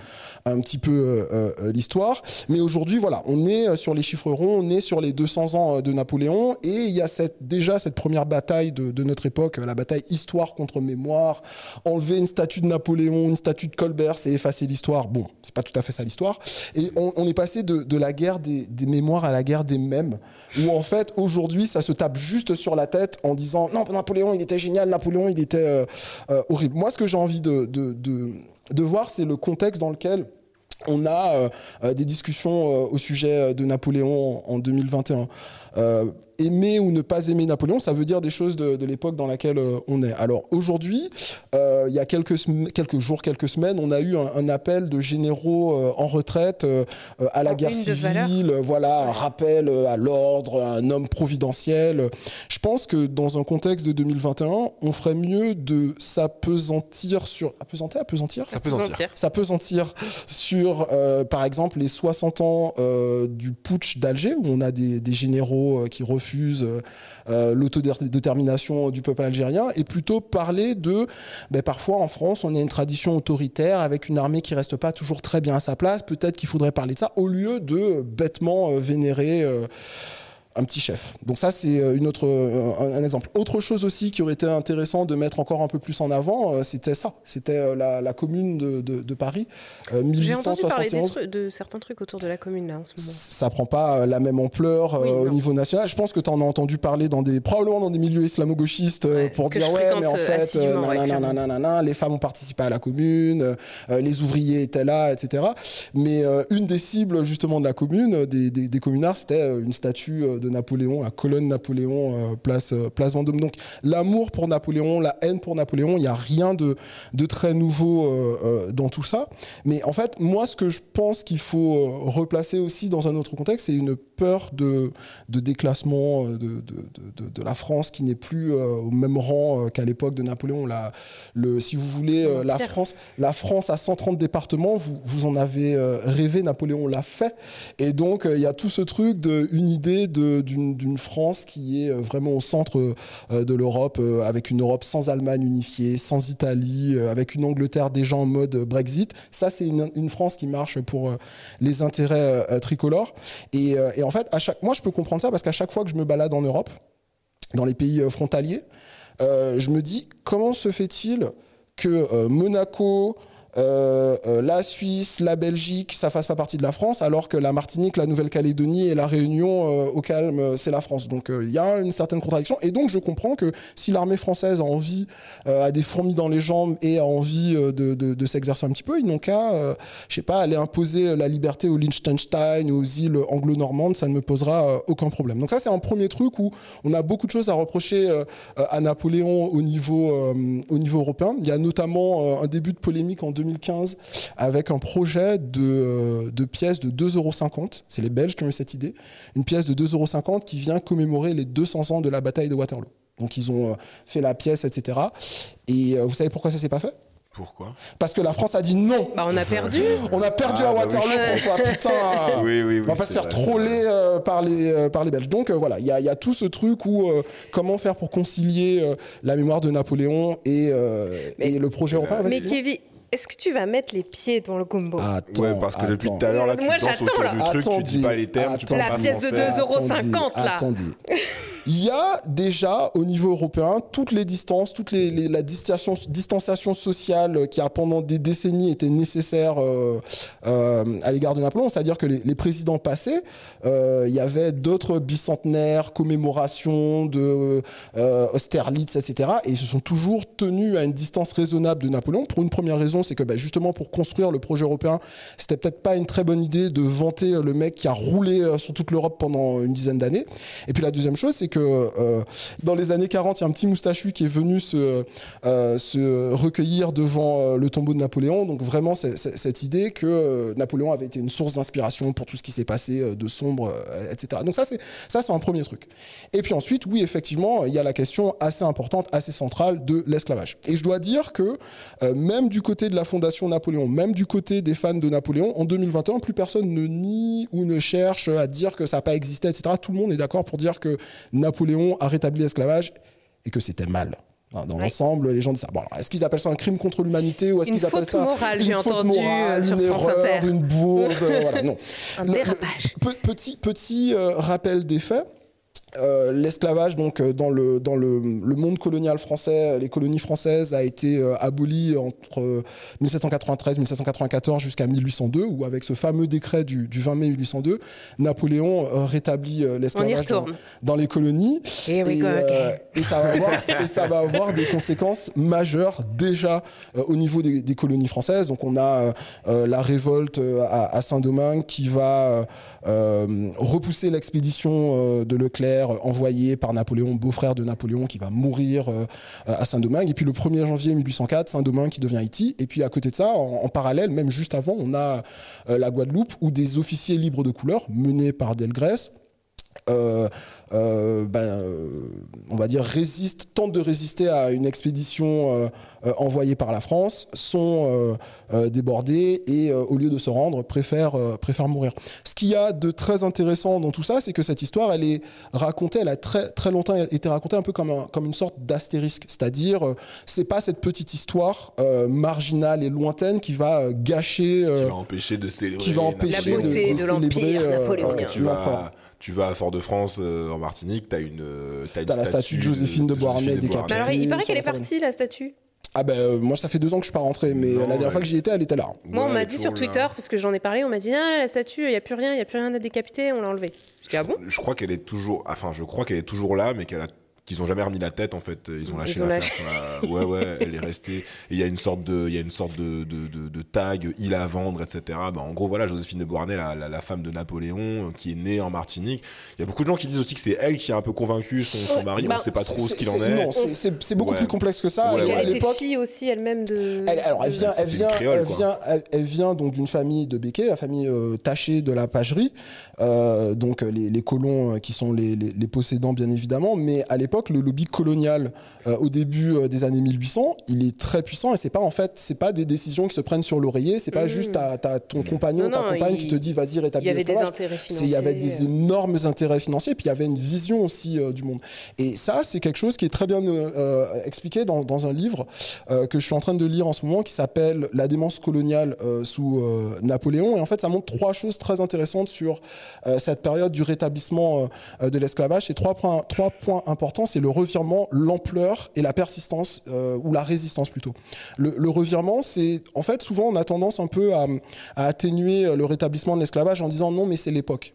un petit peu euh, euh, l'histoire. Mais aujourd'hui, voilà, on est euh, sur les chiffres ronds, on est sur les 200 ans euh, de Napoléon. Et il y a déjà cette première bataille de, notre époque, euh, la bataille histoire contre mémoire. Enlever une statue de Napoléon, une statue de Colbert, c'est effacer l'histoire. Bon, c'est pas tout à fait ça l'histoire. Et on, est passé de, la guerre des, mémoires à la guerre des mèmes, où en fait, aujourd'hui, ça se tape juste sur la tête en disant non, Napoléon, il était génial, Napoléon, il était euh, euh, horrible. Moi, ce que j'ai envie de, de voir, c'est le contexte dans lequel on a euh, euh, des discussions euh, au sujet de Napoléon en, en 2021. Aimer ou ne pas aimer Napoléon, ça veut dire des choses de, de l'époque dans laquelle euh, on est. Alors aujourd'hui, euh, il y a quelques, jours, quelques semaines, on a eu un, un appel de généraux euh, en retraite à la En guerre civile, euh, voilà, un rappel à l'ordre, un homme providentiel. Je pense que dans un contexte de 2021, on ferait mieux de s'apesantir sur... Apesantir, apesantir? Sentir. s'apesantir sur, euh, par exemple, les 60 ans euh, du putsch d'Alger, où on a des, des généraux euh, qui refusent euh, euh, l'autodétermination du peuple algérien, et plutôt parler de, ben, parfois en France, on a une tradition autoritaire avec une armée qui reste pas toujours très bien à sa place. Peut-être qu'il faudrait parler de ça au lieu de bêtement euh, vénérer. Un petit chef. Donc ça, c'est euh, une autre, euh, un, un exemple. Autre chose aussi qui aurait été intéressant de mettre encore un peu plus en avant, euh, c'était ça. C'était la, la commune de, de- de Paris, euh, J'ai entendu parler des 1871 trucs- de certains trucs autour de la commune là en ce moment. ça prend pas la même ampleur euh, au niveau national. Je pense que tu en as entendu parler dans des probablement dans des milieux islamo-gauchistes Ouais, pour dire ouais mais en fait nanana, clairement. nanana, les femmes ont participé à la commune, euh, les ouvriers étaient là, etc. Mais une des cibles justement de la commune, des, des, des communards, c'était une statue euh, Napoléon, la colonne Napoléon, euh, place euh, place Vendôme. Donc l'amour pour Napoléon, la haine pour Napoléon, il y a rien de de très nouveau euh, dans tout ça. Mais en fait, moi, ce que je pense qu'il faut replacer aussi dans un autre contexte, c'est une peur de, de déclassement euh, de, de, de- la France qui n'est plus euh, au même rang euh, qu'à l'époque de Napoléon. La, le, si vous voulez, euh, la. France, la France à 130 départements, vous, vous en avez rêvé, Napoléon l'a fait. Et donc, il y a tout ce truc de une idée d'une d'une France qui est vraiment au centre de l'Europe, avec une Europe sans Allemagne unifiée, sans Italie, avec une Angleterre déjà en mode Brexit. Ça, c'est une, une France qui marche pour les intérêts tricolores. Et, et en fait, à chaque, moi, je peux comprendre ça parce qu'à chaque fois que je me balade en Europe, dans les pays euh, frontaliers, euh, je me dis comment se fait-il que euh, Monaco, la Suisse, la Belgique, ça fasse pas partie de la France, alors que la Martinique, la Nouvelle-Calédonie et la Réunion, euh, au calme, euh, c'est la France. Donc euh, il y a une certaine contradiction. Et donc je comprends que si l'armée française a envie, euh, a des fourmis dans les jambes et a envie euh, de, s'exercer un petit peu, ils n'ont qu'à, euh, je sais pas, aller imposer la liberté au Liechtenstein, aux îles anglo-normandes, ça ne me posera euh, aucun problème. Donc ça c'est un premier truc où on a beaucoup de choses à reprocher euh, à Napoléon au niveau, euh, au niveau européen. Il y a notamment euh, un début de polémique en 2015 avec un projet de, euh, de pièce de 2,50 euros. C'est les Belges qui ont eu cette idée. Une pièce de 2,50 euros qui vient commémorer les 200 ans de la bataille de Waterloo. Donc ils ont euh, fait la pièce, etc. Et euh, vous savez pourquoi ça s'est pas fait? Pourquoi? Parce que la France a dit non. Bah, on a perdu. On a perdu Ah, à bah Waterloo, oui. François, putain. Oui, oui, oui. On va pas se faire vrai, troller euh, par, les, euh, par les Belges. Donc euh, voilà, il y a, y a tout ce truc où euh, comment faire pour concilier euh, la mémoire de Napoléon et, euh, et le projet européen? Mais. Kevin, est-ce que tu vas mettre les pieds dans le gombo Attends, Ouais, parce que depuis attends. tout à l'heure, là, tu Moi, danses j'attends, autour là. du truc, tu dis pas les termes, tu parles La pas pièce de français. 2,50 euros, là. Attendez. Il y a déjà au niveau européen toutes les distances, toute les, les- la distanciation, distanciation sociale qui a pendant des décennies été nécessaire euh, euh, à l'égard de Napoléon. C'est-à-dire que les, les présidents passés, euh, il y avait d'autres bicentenaires, commémorations de euh, Austerlitz, etc. Et ils se sont toujours tenus à une distance raisonnable de Napoléon. Pour une première raison, c'est que bah, justement pour construire le projet européen, c'était peut-être pas une très bonne idée de vanter euh, le mec qui a roulé euh, sur toute l'Europe pendant une dizaine d'années. Et puis la deuxième chose, c'est que euh, dans les années 40, il y a un petit moustachu qui est venu se, recueillir devant le tombeau de Napoléon. Donc vraiment, cette idée que Napoléon avait été une source d'inspiration pour tout ce qui s'est passé de sombre, etc. Donc ça, c'est ça, c'est un premier truc. Et puis ensuite, oui, effectivement, il y a la question assez importante, assez centrale de l'esclavage. Et je dois dire que même du côté de la Fondation Napoléon, même du côté des fans de Napoléon, en 2021, plus personne ne nie ou ne cherche à dire que ça n'a pas existé, etc. Tout le monde est d'accord pour dire que Napoléon a rétabli l'esclavage et que c'était mal. Hein, Dans Ouais. l'ensemble, les gens disent ça. Bon, est-ce qu'ils appellent ça un crime contre l'humanité ou est-ce qu'ils appellent ça morale, une j'ai faute entendu, morale, euh, sur une erreur, Inter. une bourde euh, Voilà, non. Un Le- petit euh, rappel des faits. Euh, L'esclavage, donc euh, dans le dans le, le monde colonial français, les colonies françaises a été euh, aboli entre euh, 1793 1794 jusqu'à 1802, où avec ce fameux décret du, du 20 mai 1802, Napoléon euh, rétablit euh, l'esclavage dans, les colonies. We Et, go euh, again. et ça va avoir, et ça va avoir des conséquences majeures déjà euh, au niveau des, des colonies françaises. Donc on a euh, euh, la révolte euh, à, à Saint-Domingue qui va euh, euh, repousser l'expédition euh, de Leclerc euh, envoyée par Napoléon, beau-frère de Napoléon, qui va mourir euh, à Saint-Domingue. Et puis le 1er janvier 1804, Saint-Domingue qui devient Haïti. Et puis à côté de ça, en, en parallèle, même juste avant, on a euh, la Guadeloupe où des officiers libres de couleur menés par Delgrès euh, euh, ben, euh, on va dire, résistent, tentent de résister à une expédition euh, euh, envoyée par la France, sont euh, euh, débordés et, euh, au lieu de se rendre, préfèrent, euh, préfèrent mourir. Ce qu'il y a de très intéressant dans tout ça, c'est que cette histoire, elle est racontée, elle a très, très longtemps été racontée un peu comme, un- comme une sorte d'astérisque. C'est-à-dire, euh, c'est pas cette petite histoire euh, marginale et lointaine qui va euh, gâcher. Qui va empêcher de célébrer. qui va empêcher La de, beauté de de célébrer l'empire euh, napoléonien. Tu vas, à Fort-de-France euh, en Martinique, t'as une, euh, t'as une T'as la statue de Joséphine de Beauharnais décapitée. Mais alors, il paraît qu'elle est partie, la statue. Ah ben euh, moi ça fait deux ans que je suis pas rentré, mais Non, la dernière ouais. fois que j'y étais, elle était là. Moi, on m'a dit sur là. Twitter, parce que j'en ai parlé, on m'a dit Ah, la statue, il n'y a plus rien, il n'y a plus rien à décapiter, on l'a enlevée. Je Ah bon? Je crois qu'elle est toujours, enfin, je crois qu'elle est toujours là, mais qu'elle a qu'ils ont jamais remis la tête en fait ils ont lâché Ils ont l'affaire lâché. sur la- ouais ouais elle est restée et il y a une sorte de il y a une sorte de, de, de, de tag il à vendre etc bah, en gros voilà Joséphine de Beauharnais la, la, la femme de Napoléon euh, qui est née en Martinique il y a beaucoup de gens qui disent aussi que c'est elle qui a un peu convaincu son, son mari bah, on sait pas trop ce qu'il en est Non, c'est- beaucoup Ouais. plus complexe que ça. Ouais, ouais. Elle était fille aussi elle-même de. Elle, alors, elle vient, elle vient, créole, elle vient, elle, elle vient donc d'une famille de Béquet, la famille euh, tachée de la pagerie, euh, donc les, les colons qui sont les, les, les possédants bien évidemment, mais à l'époque le lobby colonial euh, au début euh, des années 1800, il est très puissant et c'est pas en fait, c'est pas des décisions qui se prennent sur l'oreiller, c'est pas Mhm. juste ta, ta- ton compagnon, Non, ta non, compagne il- qui te dit vas-y Il rétablis y avait des l'esclavage. intérêts C'est- financiers. Il y avait des énormes intérêts financiers, puis il y avait une vision aussi euh, du monde. Et ça, c'est quelque chose qui est très bien euh, expliqué dans, dans un livre euh, que je suis en train de lire en ce moment, qui s'appelle La démence coloniale euh, sous euh, Napoléon. Et en fait, ça montre trois choses très intéressantes sur euh, cette période du rétablissement euh, de l'esclavage. Et trois points, trois points importants, c'est le revirement, l'ampleur et la persistance, euh, ou la résistance plutôt. Le, le revirement, c'est en fait souvent on a tendance un peu à, à atténuer euh, le rétablissement de l'esclavage en disant non mais c'est l'époque.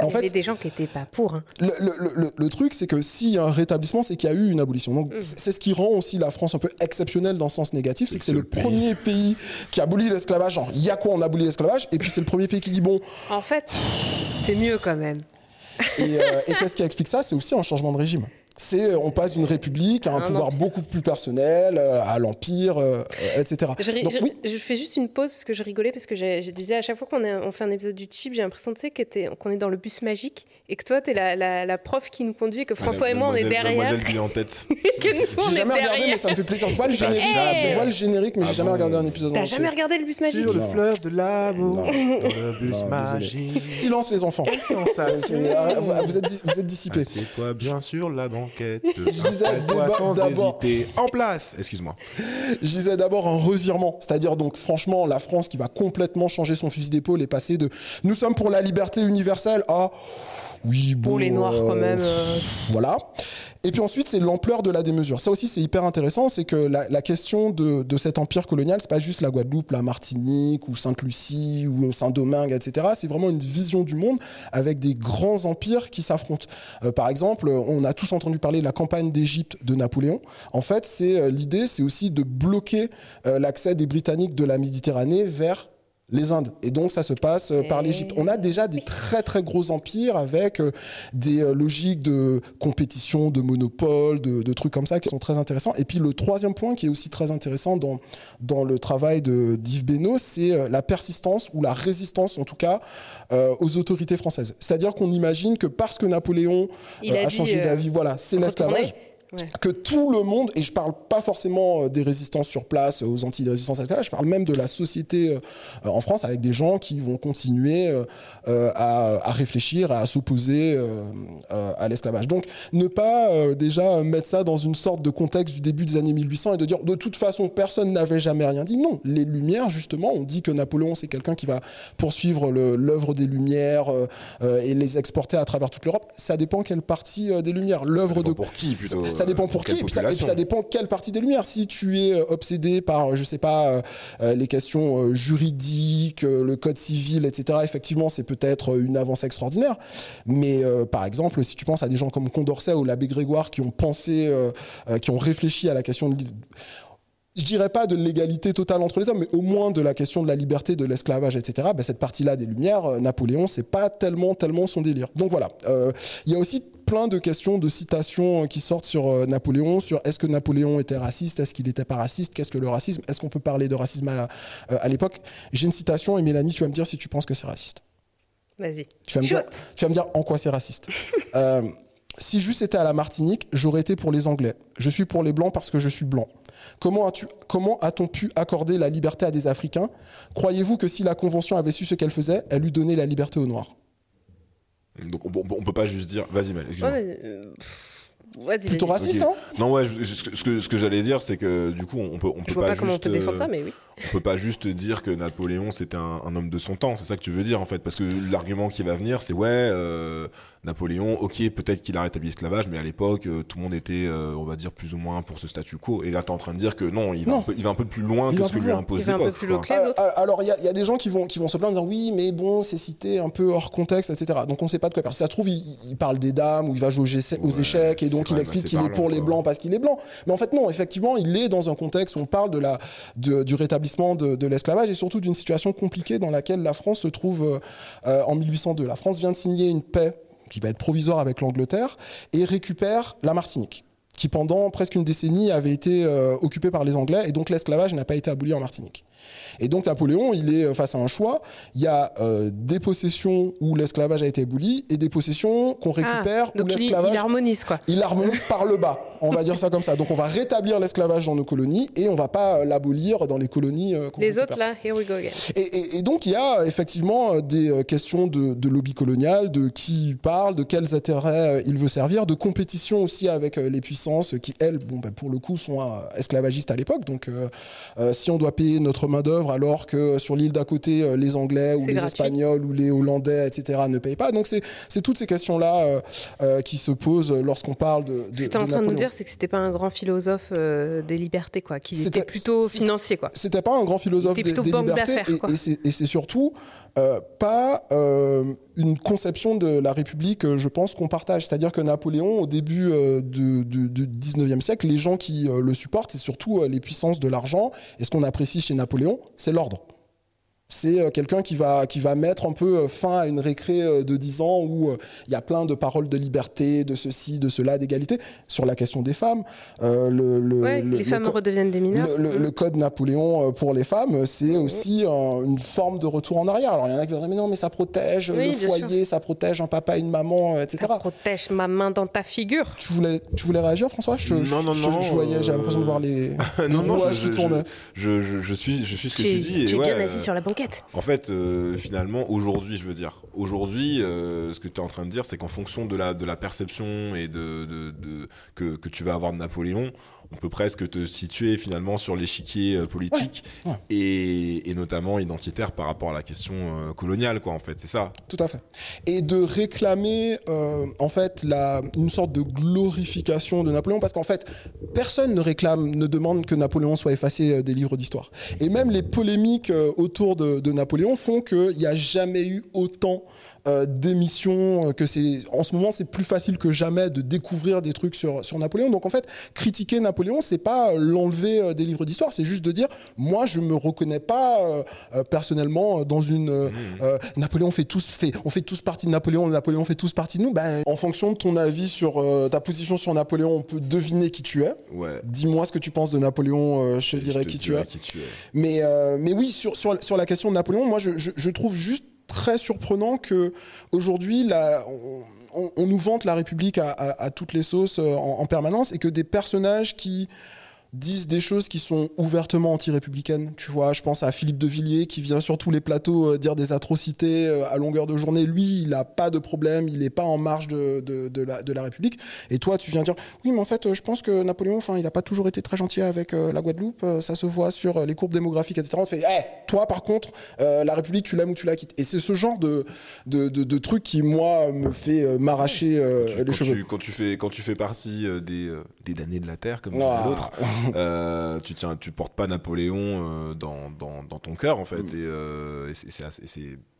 Il En y avait fait, des gens qui n'étaient pas pour. hein. le, le- le- le truc, c'est que s'il y a un rétablissement, c'est qu'il y a eu une abolition. Donc, Mm. c'est ce qui rend aussi la France un peu exceptionnelle dans le sens négatif, c'est que c'est le le pays. premier pays qui abolit l'esclavage. Genre, il y a quoi, on abolit l'esclavage? Et puis, c'est le premier pays qui dit bon. En fait, c'est mieux quand même. Et, euh, et qu'est-ce qui explique ça? C'est aussi un changement de régime. C'est euh, on passe d'une république à un, Un pouvoir empire. beaucoup plus personnel, euh, à l'empire, euh, etc. Je, ri- Donc, je- oui. je fais juste une pause parce que je rigolais parce que j'ai- je disais à chaque fois qu'on on fait un épisode du chip, j'ai l'impression tu sais, que t'es- qu'on est dans le bus magique et que toi, tu es la, la- la prof qui nous conduit et que François et moi, on est derrière. Mademoiselle qui est en tête. que nous, on J'ai est jamais regardé, mais ça me fait plaisir. Je vois le générique, jamais. je vois le générique mais Ah j'ai jamais bon regardé un épisode T'as jamais regardé le bus magique Sur le Non. fleuve de l'amour, le bus Non, magique. Silence les enfants. Sensation. C'est- ah, vous, êtes, dis- vous êtes dissipés. Assieds-toi bien sur la disais Installe-toi sans hésiter. En place. Excuse-moi. Je disais d'abord un revirement, c'est-à-dire donc franchement la France qui va complètement changer son fusil d'épaule et passer de nous sommes pour la liberté universelle à oui bon Pour les Noirs, quand même. euh, voilà. Et puis ensuite, c'est l'ampleur de la démesure. Ça aussi, c'est hyper intéressant. C'est que la, la question de, de cet empire colonial, c'est pas juste la Guadeloupe, la Martinique ou Sainte-Lucie ou Saint-Domingue, etc. C'est vraiment une vision du monde avec des grands empires qui s'affrontent. Euh, par exemple, on a tous entendu parler de la campagne d'Égypte de Napoléon. En fait, c'est euh, l'idée, c'est aussi de bloquer euh, l'accès des Britanniques de la Méditerranée vers les Indes. Et donc ça se passe euh, par Et- l'Égypte. On a déjà des très très gros empires avec euh, des euh, logiques de compétition, de monopole, de, de trucs comme ça qui sont très intéressants. Et puis le troisième point qui est aussi très intéressant dans, dans le travail de d'Yves Benoît, c'est la persistance ou la résistance en tout cas aux autorités françaises. C'est-à-dire qu'on imagine que parce que Napoléon a changé d'avis, voilà, c'est l'esclavage Ouais. que tout le monde, et je parle pas forcément euh, des résistances sur place, euh, aux anti de résistance à l'esclavage, je parle même de la société euh, en France avec des gens qui vont continuer à, à réfléchir, à s'opposer à l'esclavage. Donc ne pas déjà mettre ça dans une sorte de contexte du début des années 1800 et de dire de toute façon personne n'avait jamais rien dit. Non, les Lumières justement, on dit que Napoléon c'est quelqu'un qui va poursuivre l'œuvre des Lumières et les exporter à travers toute l'Europe. Ça dépend quelle partie des Lumières. L'œuvre de Pour qui plutôt ça, ça dépend pour, qui, et puis ça, et puis population ça dépend quelle partie des Lumières. Si tu es euh, obsédé par, je sais pas, euh, euh, les questions euh, juridiques, le code civil, etc., effectivement, c'est peut-être une avance extraordinaire. Mais euh, par exemple, si tu penses à des gens comme Condorcet ou l'abbé Grégoire qui ont pensé, euh, qui ont réfléchi à la question de je dirais pas de l'égalité totale entre les hommes, mais au moins de la question de la liberté, de l'esclavage, etc. Ben, cette partie-là des Lumières, euh, Napoléon, c'est pas tellement, tellement son délire. Donc voilà, Euh, il y a aussi plein de questions, de citations euh, qui sortent sur Napoléon, sur est-ce que Napoléon était raciste, est-ce qu'il n'était pas raciste, qu'est-ce que le racisme, est-ce qu'on peut parler de racisme à, l'époque? J'ai une citation et Mélanie, tu vas me dire si tu penses que c'est raciste. Vas-y. Tu vas me dire, Shoot. tu vas me dire en quoi c'est raciste. Euh, si juste était à la Martinique, j'aurais été pour les Anglais. Je suis pour les Blancs parce que je suis blanc. Comment as-tu- comment a-t-on pu accorder la liberté à des Africains? Croyez-vous que si la Convention avait su ce qu'elle faisait, elle eût donné la liberté aux Noirs? Donc on, on- on peut pas juste dire. Vas-y, Mel. excuse-moi. Ouais, euh, Plutôt vas-y. raciste, Ok. hein? Non, ouais, je- je- ce que, ce que, j'allais dire, c'est que du coup, on peut, on Je peut vois pas, pas comment on juste, peut défendre euh, ça, mais oui. on peut pas juste dire que Napoléon c'était un, un homme de son temps. C'est ça que tu veux dire en fait, parce que l'argument qui va venir, c'est ouais, euh, Napoléon, ok, peut-être qu'il a rétabli l'esclavage, mais à l'époque, euh, tout le monde était, euh, on va dire, plus ou moins pour ce statu quo. Et là, t'es en train de dire que non, il va. Un, peu, il va un peu plus loin Il que ce que lui loin. impose Il va un peu l'époque. plus quoi. loin que les autres. Euh, Alors, il y, a- il y a des gens qui vont, qui vont se plaindre en disant oui, mais bon, c'est cité un peu hors contexte, etc. Donc, on sait pas de quoi parle. Si ça se trouve, il, il parle des dames, ou il va jouer aux, essais- aux Ouais, échecs, et donc il explique qu'il est pour les blancs parce qu'il est blanc. Mais en fait, non, effectivement, il est dans un contexte où on parle de la, de- du rétablissement de, de l'esclavage et surtout d'une situation compliquée dans laquelle la France se trouve euh, en 1802. La France vient de signer une paix qui va être provisoire avec l'Angleterre et récupère la Martinique qui pendant presque une décennie avait été euh, occupée par les Anglais et donc l'esclavage n'a pas été aboli en Martinique. Et donc Napoléon, il est euh, face à un choix. Il y a euh, des possessions où l'esclavage a été aboli et des possessions qu'on récupère Ah, où il, l'esclavage il harmonise, quoi. il harmonise par le bas. On va dire ça comme ça. Donc on va rétablir l'esclavage dans nos colonies et on va pas euh, l'abolir dans les colonies. euh, Les récupère. autres, là, here we go again. Et, et- et donc il y a effectivement des questions de, de lobby colonial, de qui parle, de quels intérêts il veut servir, de compétition aussi avec les puissances qui elles, bon, ben, pour le coup, sont esclavagistes à l'époque. Donc euh, si on doit payer notre d'œuvre alors que sur l'île d'à côté euh, les Anglais ou les gratuit. Espagnols ou les Hollandais, etc. ne payent pas. Donc c'est toutes ces questions là qui se posent lorsqu'on parle de. de Ce que tu es en train de nous dire, c'est que c'était pas un grand philosophe euh, des libertés, quoi. Qu'il était plutôt financier, quoi. c'était pas un grand philosophe des, des libertés et, et c'est surtout euh, pas euh, une conception de la République, euh, je pense, qu'on partage. C'est-à-dire que Napoléon, au début du, du- du 19e siècle, les gens qui le supportent, c'est surtout les puissances de l'argent. Et ce qu'on apprécie chez Napoléon, c'est l'ordre. C'est euh, quelqu'un qui va, qui va mettre un peu euh, fin à une récré euh, de 10 ans où euh, il y a plein de paroles de liberté, de ceci, de cela, d'égalité, sur la question des femmes. Euh, le, le- Ouais, le- les le femmes co- redeviennent des mineurs. le, le- Mm. le code Napoléon pour les femmes, c'est aussi euh, une forme de retour en arrière. Alors il y en a qui vont dire mais non, mais ça protège Oui, le foyer, ça protège un papa, une maman, etc. Ça protège ma main dans ta figure. Tu voulais, tu voulais réagir, François? Je Non, je- non, je non, je voyais, J'ai l'impression de voir les, les non, non, rouages je, qui je- tournaient. je, je- je suis, je suis ce que tu, tu, dis. et tu es ouais, bien assis euh, sur la banquette. En fait, euh, finalement, aujourd'hui, je veux dire, aujourd'hui, euh, ce que tu es en train de dire, c'est qu'en fonction de la, de la perception et que, que tu vas avoir de Napoléon, on peut presque te situer finalement sur l'échiquier euh, politique Ouais, ouais. Et, et notamment identitaire par rapport à la question euh, coloniale, quoi, en fait, c'est ça? Tout à fait. Et de réclamer, euh, en fait, la, une sorte de glorification de Napoléon, parce qu'en fait, personne ne réclame, ne demande que Napoléon soit effacé des livres d'histoire. Et même les polémiques autour de, de Napoléon font qu'il n'y a jamais eu autant euh, d'émissions, euh, que c'est en ce moment c'est plus facile que jamais de découvrir des trucs sur, sur Napoléon. Donc en fait, critiquer Napoléon, c'est pas euh, l'enlever des livres d'histoire, c'est juste de dire moi je me reconnais pas euh, personnellement dans une euh, euh, Napoléon fait tous fait on fait tous partie de Napoléon, Napoléon fait tous partie de nous. Ben, en fonction de ton avis sur euh, ta position sur Napoléon, on peut deviner qui tu es. Ouais. Dis-moi ce que tu penses de Napoléon, euh, je te qui tu es. qui tu es. Mais, euh, mais oui, sur, sur, sur la question de Napoléon, moi, je, je, je trouve juste très surprenant que aujourd'hui, on, nous vante la République à, toutes les sauces euh, en permanence et que des personnages qui disent des choses qui sont ouvertement anti-républicaines. Tu vois, je pense à Philippe de Villiers qui vient sur tous les plateaux euh, dire des atrocités euh, à longueur de journée. Lui, il n'a pas de problème, il n'est pas en marge de, de, de la, de la République. Et toi, tu viens dire, oui, mais en fait, euh, je pense que Napoléon, enfin, il n'a pas toujours été très gentil avec la Guadeloupe. ça se voit sur les courbes démographiques, etc. On te fait, toi, par contre, euh, la République, tu l'aimes ou tu la quittes. Et c'est ce genre de, truc qui, moi, me fait m'arracher euh, les quand, cheveux. tu, quand, tu fais, quand tu fais partie des, des damnés de la Terre, comme Ah. l'autre, euh, tu tiens, tu portes pas Napoléon euh, dans, dans, dans ton cœur en fait, Mm. et, euh, et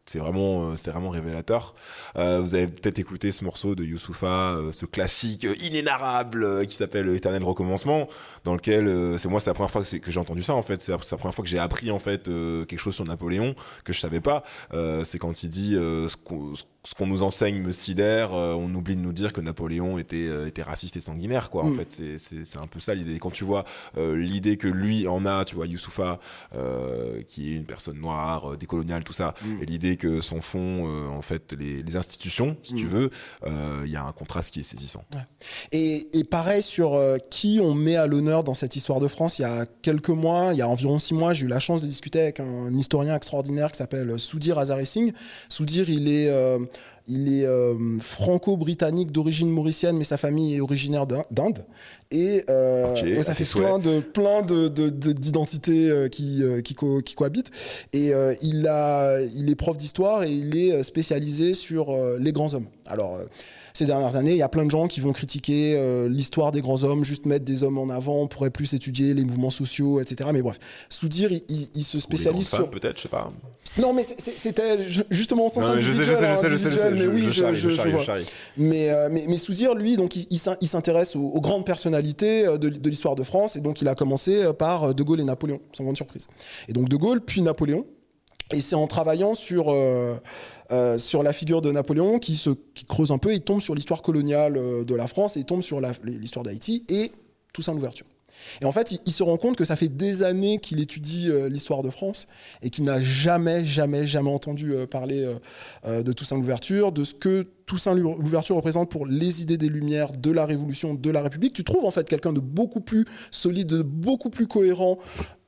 c'est- vraiment, c'est vraiment révélateur. Euh, vous avez peut-être écouté ce morceau de Youssoufa, euh, ce classique inénarrable euh, qui s'appelle Éternel recommencement, dans lequel c'est moi c'est la première fois que, j'ai entendu ça en fait. C'est la, première fois que j'ai appris en fait quelque chose sur Napoléon que je savais pas. C'est quand il dit ce ce qu'on nous enseigne me sidère, euh, on oublie de nous dire que Napoléon était, euh, était raciste et sanguinaire, quoi. En Mm. fait, c'est- un peu ça l'idée. Quand tu vois euh, l'idée que lui en a, tu vois, Youssoufa, qui est une personne noire, décoloniale, tout ça, Mm. et l'idée que s'en font, en fait, les, les institutions, si tu Mm. veux, euh, il y a un contraste qui est saisissant. Et, et pareil sur qui on met à l'honneur dans cette histoire de France. Il y a quelques mois, il y a environ six mois, j'ai eu la chance de discuter avec un historien extraordinaire qui s'appelle Soudir Azari Singh. Soudir, il est, il est euh, franco-britannique d'origine mauricienne, mais sa famille est originaire d'In- d'Inde. Et euh, ça fait plein de plein de, de- de- d'identités euh, qui, qui, co- qui cohabitent. Et il, a, il est prof d'histoire et il est spécialisé sur les grands hommes. Alors, ces dernières années, il y a plein de gens qui vont critiquer euh, l'histoire des grands hommes, juste mettre des hommes en avant, on pourrait plus étudier les mouvements sociaux, etc. Mais bref, Soudir, il, il- il se spécialise sur... peut-être, je sais pas. Non, mais c'était ju- justement au sens Non, je sais, je individuel, sais, je hein, sais, je sais, je sais, mais oui, je, je, charrie, je- je je charrie, je vois. charrie. Mais, euh, mais, mais Soudir, lui, donc, il, il s'in- il s'intéresse aux, aux grandes personnalités euh, de, de l'histoire de France, et donc il a commencé par De Gaulle et Napoléon, sans grande surprise. Et donc De Gaulle, puis Napoléon. Et c'est en travaillant sur, euh, euh, sur la figure de Napoléon qui, se, qui creuse un peu, il tombe sur l'histoire coloniale euh, de la France, et tombe sur l'histoire d'Haïti, et Toussaint l'ouverture. Et en fait, il, se rend compte que ça fait des années qu'il étudie euh, l'histoire de France et qu'il n'a jamais, jamais, jamais entendu parler de Toussaint l'ouverture, de ce que Toussaint l'ouverture représente pour les idées des Lumières, de la Révolution, de la République. Tu trouves en fait quelqu'un de beaucoup plus solide, de beaucoup plus cohérent.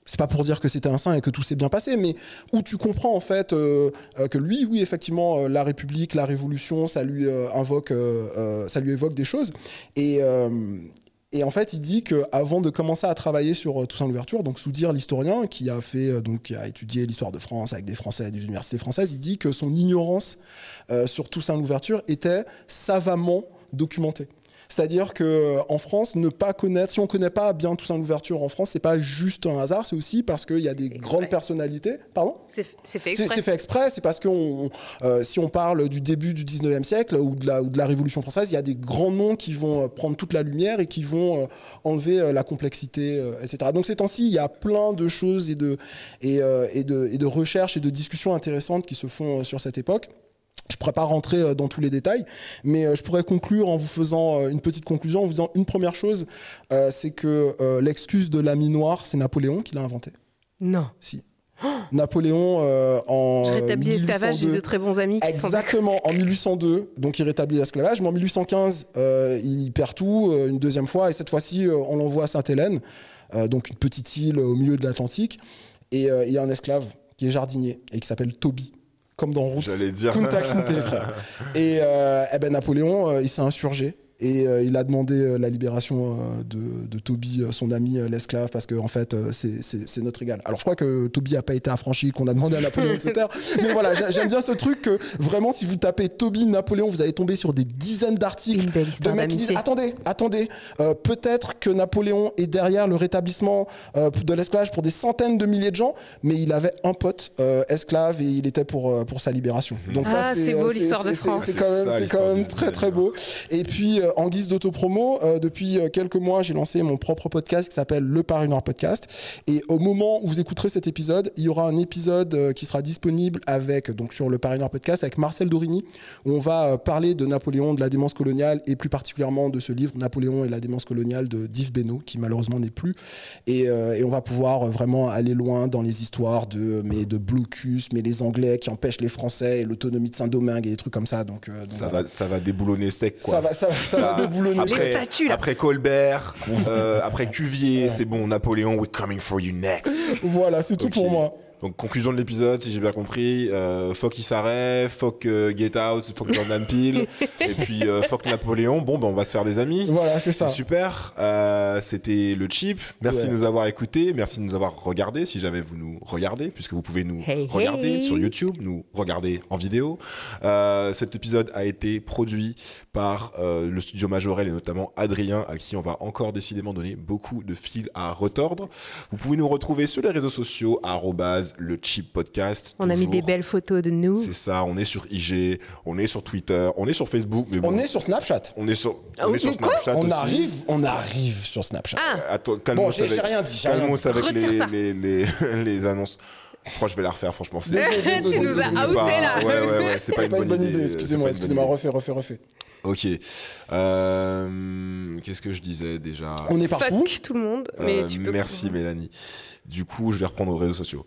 C'est pas pour dire que c'était un saint et que tout s'est bien passé, mais où tu comprends en fait euh, euh, que lui, oui, effectivement, euh, la République, la Révolution, ça lui invoque, ça lui évoque des choses. Et en fait, il dit que avant de commencer à travailler sur Toussaint l'ouverture, donc Soudir, l'historien, qui a fait donc qui a étudié l'histoire de France avec des Français, des universités françaises, il dit que son ignorance sur Toussaint l'ouverture était savamment documentée. C'est-à-dire que euh, en France, ne pas connaître, si on connaît pas bien Toussaint Louverture en France, c'est pas juste un hasard, c'est aussi parce qu'il y a des grandes personnalités. Pardon? C'est fait exprès. c'est fait exprès, c'est parce que on- euh, si on parle du début du 19e siècle ou de, la, ou de la Révolution française, il y a des grands noms qui vont euh, prendre toute la lumière et qui vont euh, enlever euh, la complexité, etc. Donc ces temps-ci, il y a plein de choses et de, et, et de, et de recherches et de discussions intéressantes qui se font sur cette époque. Je ne pourrais pas rentrer euh, dans tous les détails, mais euh, je pourrais conclure en vous faisant euh, une petite conclusion, en vous disant une première chose, euh, c'est que euh, l'excuse de l'ami noir, c'est Napoléon qui l'a inventé. Non. Si. Napoléon euh, en Je rétablis l'esclavage, j'ai 1802. de très bons amis qui sont. Exactement, en 1802, donc il rétablit l'esclavage, mais en 1815, euh, il perd tout euh, une deuxième fois, et cette fois-ci, euh, on l'envoie à Sainte-Hélène, euh, donc une petite île au milieu de l'Atlantique, et euh, il y a un esclave qui est jardinier et qui s'appelle Toby, comme dans Roots. J'allais dire. Kunta Kinte, frère. Et euh, eh ben, Napoléon, euh, il s'est insurgé. Et euh, il a demandé euh, la libération euh, de, de Toby, euh, son ami, euh, l'esclave, parce qu'en en fait, euh, c'est- c'est c'est notre égal. Alors je crois que Toby n'a pas été affranchi, qu'on a demandé à Napoléon, etc. Mais voilà, j'ai- j'aime bien ce truc que vraiment, si vous tapez Toby, Napoléon, vous allez tomber sur des dizaines d'articles de mecs qui disent attendez, attendez, euh, peut-être que Napoléon est derrière le rétablissement euh, de l'esclavage pour des centaines de milliers de gens, mais il avait un pote euh, esclave et il était pour, euh, pour sa libération. Donc Ah, c'est beau, l'histoire de c'est- France. C'est quand quand même très très beau. Et puis euh, en guise d'autopromo, euh, depuis euh, quelques mois, j'ai lancé mon propre podcast qui s'appelle Le Paris Noir Podcast. Et au moment où vous écouterez cet épisode, il y aura un épisode euh, qui sera disponible avec donc sur le Paris Noir Podcast avec Marcel Dorigny où on va euh, parler de Napoléon, de la démence coloniale et plus particulièrement de ce livre Napoléon et la démence coloniale de d'Yves Benoît qui malheureusement n'est plus. Et, euh, et on va pouvoir euh, vraiment aller loin dans les histoires de mais de blocus, mais les Anglais qui empêchent les Français et l'autonomie de Saint-Domingue et des trucs comme ça. Donc, euh, donc Ça voilà. va, ça va déboulonner sec, quoi. Ça va, ça va, ça. Les Après, statues, là. après Colbert, euh, après Cuvier, c'est bon, Napoléon, we're coming for you next. Voilà, c'est tout pour moi. Donc conclusion de l'épisode, si j'ai bien compris, euh, fuck Issaré, fuck euh, Get Out, fuck Jordan Peele, et puis euh, fuck Napoléon. Bon, ben on va se faire des amis. Voilà, c'est ça. C'est super. Euh, C'était le chip. Merci Ouais. de nous avoir écoutés. Merci de nous avoir regardés. Si jamais vous nous regardez, puisque vous pouvez nous Hey, regarder hey. sur YouTube, nous regarder en vidéo. Euh, cet épisode a été produit par euh, le studio Majorel et notamment Adrien, à qui on va encore décidément donner beaucoup de fil à retordre. Vous pouvez nous retrouver sur les réseaux sociaux arrobase le chip podcast. On a mis toujours. des belles photos de nous. C'est ça. On est sur IG, on est sur Twitter, on est sur Facebook. Mais bon, On est sur Snapchat. on est sur, Ah on est sur Snapchat On aussi. arrive, on arrive sur Snapchat. Ah, Attends, Bon, j'ai- rien dit, dit. avec les, ça. les, les, les annonces. Je crois que je vais la refaire, franchement. Tu nous as outé, pas- là. Ouais, ouais, ouais, c'est pas, C'est une bonne, idée. Excusez-moi, pas une bonne excusez-moi, idée. refais, refais, refais. Ok. Euh, Qu'est-ce que je disais déjà? On est partout. fuck tout le monde. Mais Euh, tu peux Merci Mélanie. Du coup, je vais reprendre aux réseaux sociaux.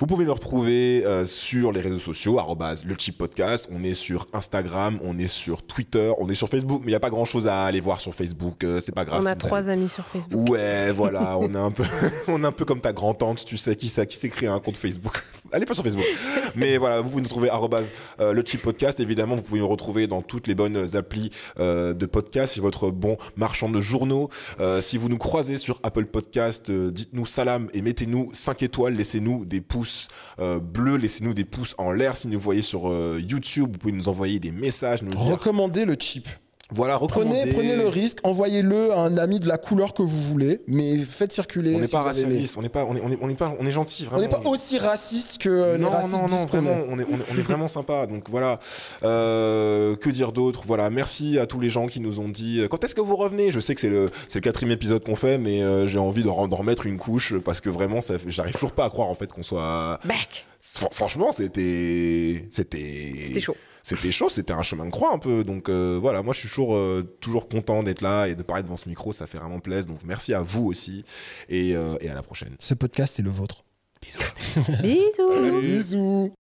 Vous pouvez nous retrouver euh, sur les réseaux sociaux, le chip podcast. On est sur Instagram, on est sur Twitter, on est sur Facebook, mais il n'y a pas grand chose à aller voir sur Facebook. euh, c'est pas grave. On si a trois amis sur Facebook. Ouais, voilà, on est un peu, on est un peu comme ta grand-tante, tu sais qui qui s'est créé un compte Facebook. Allez pas sur Facebook. Mais voilà, vous pouvez nous trouver euh, le chip podcast. Évidemment, vous pouvez nous retrouver dans toutes les bonnes applis euh, de podcast. C'est votre bon marchand de journaux. Si vous nous croisez sur Apple Podcast, dites-nous salam et mettez-nous 5 étoiles. Laissez-nous des pouces euh, bleus, laissez-nous des pouces en l'air. Si nous voyez sur euh, YouTube, vous pouvez nous envoyer des messages, nous Recommandez le chip. Voilà, Prenez, prenez le risque, envoyez-le à un ami de la couleur que vous voulez, mais faites circuler. On n'est si pas racialiste, on n'est pas, on est, on est, on est pas, on est gentil, On n'est pas aussi raciste que euh, les non, racistes non, non, vraiment, on est, on est, on est vraiment sympa. Donc voilà, Euh, que dire d'autre? Voilà, merci à tous les gens qui nous ont dit euh, quand est-ce que vous revenez? Je sais que c'est le, c'est le quatrième épisode qu'on fait, mais euh, j'ai envie d'en d'en remettre une couche parce que vraiment, ça, j'arrive toujours pas à croire en fait qu'on soit. Back. Fr- Franchement, c'était, c'était, C'était chaud. C'était chaud, c'était un chemin de croix un peu. Donc euh, voilà, moi je suis toujours, euh, toujours content d'être là et de parler devant ce micro, ça fait vraiment plaisir. Donc merci à vous aussi et, euh, et à la prochaine. Ce podcast est le vôtre. Bisous. Bisous.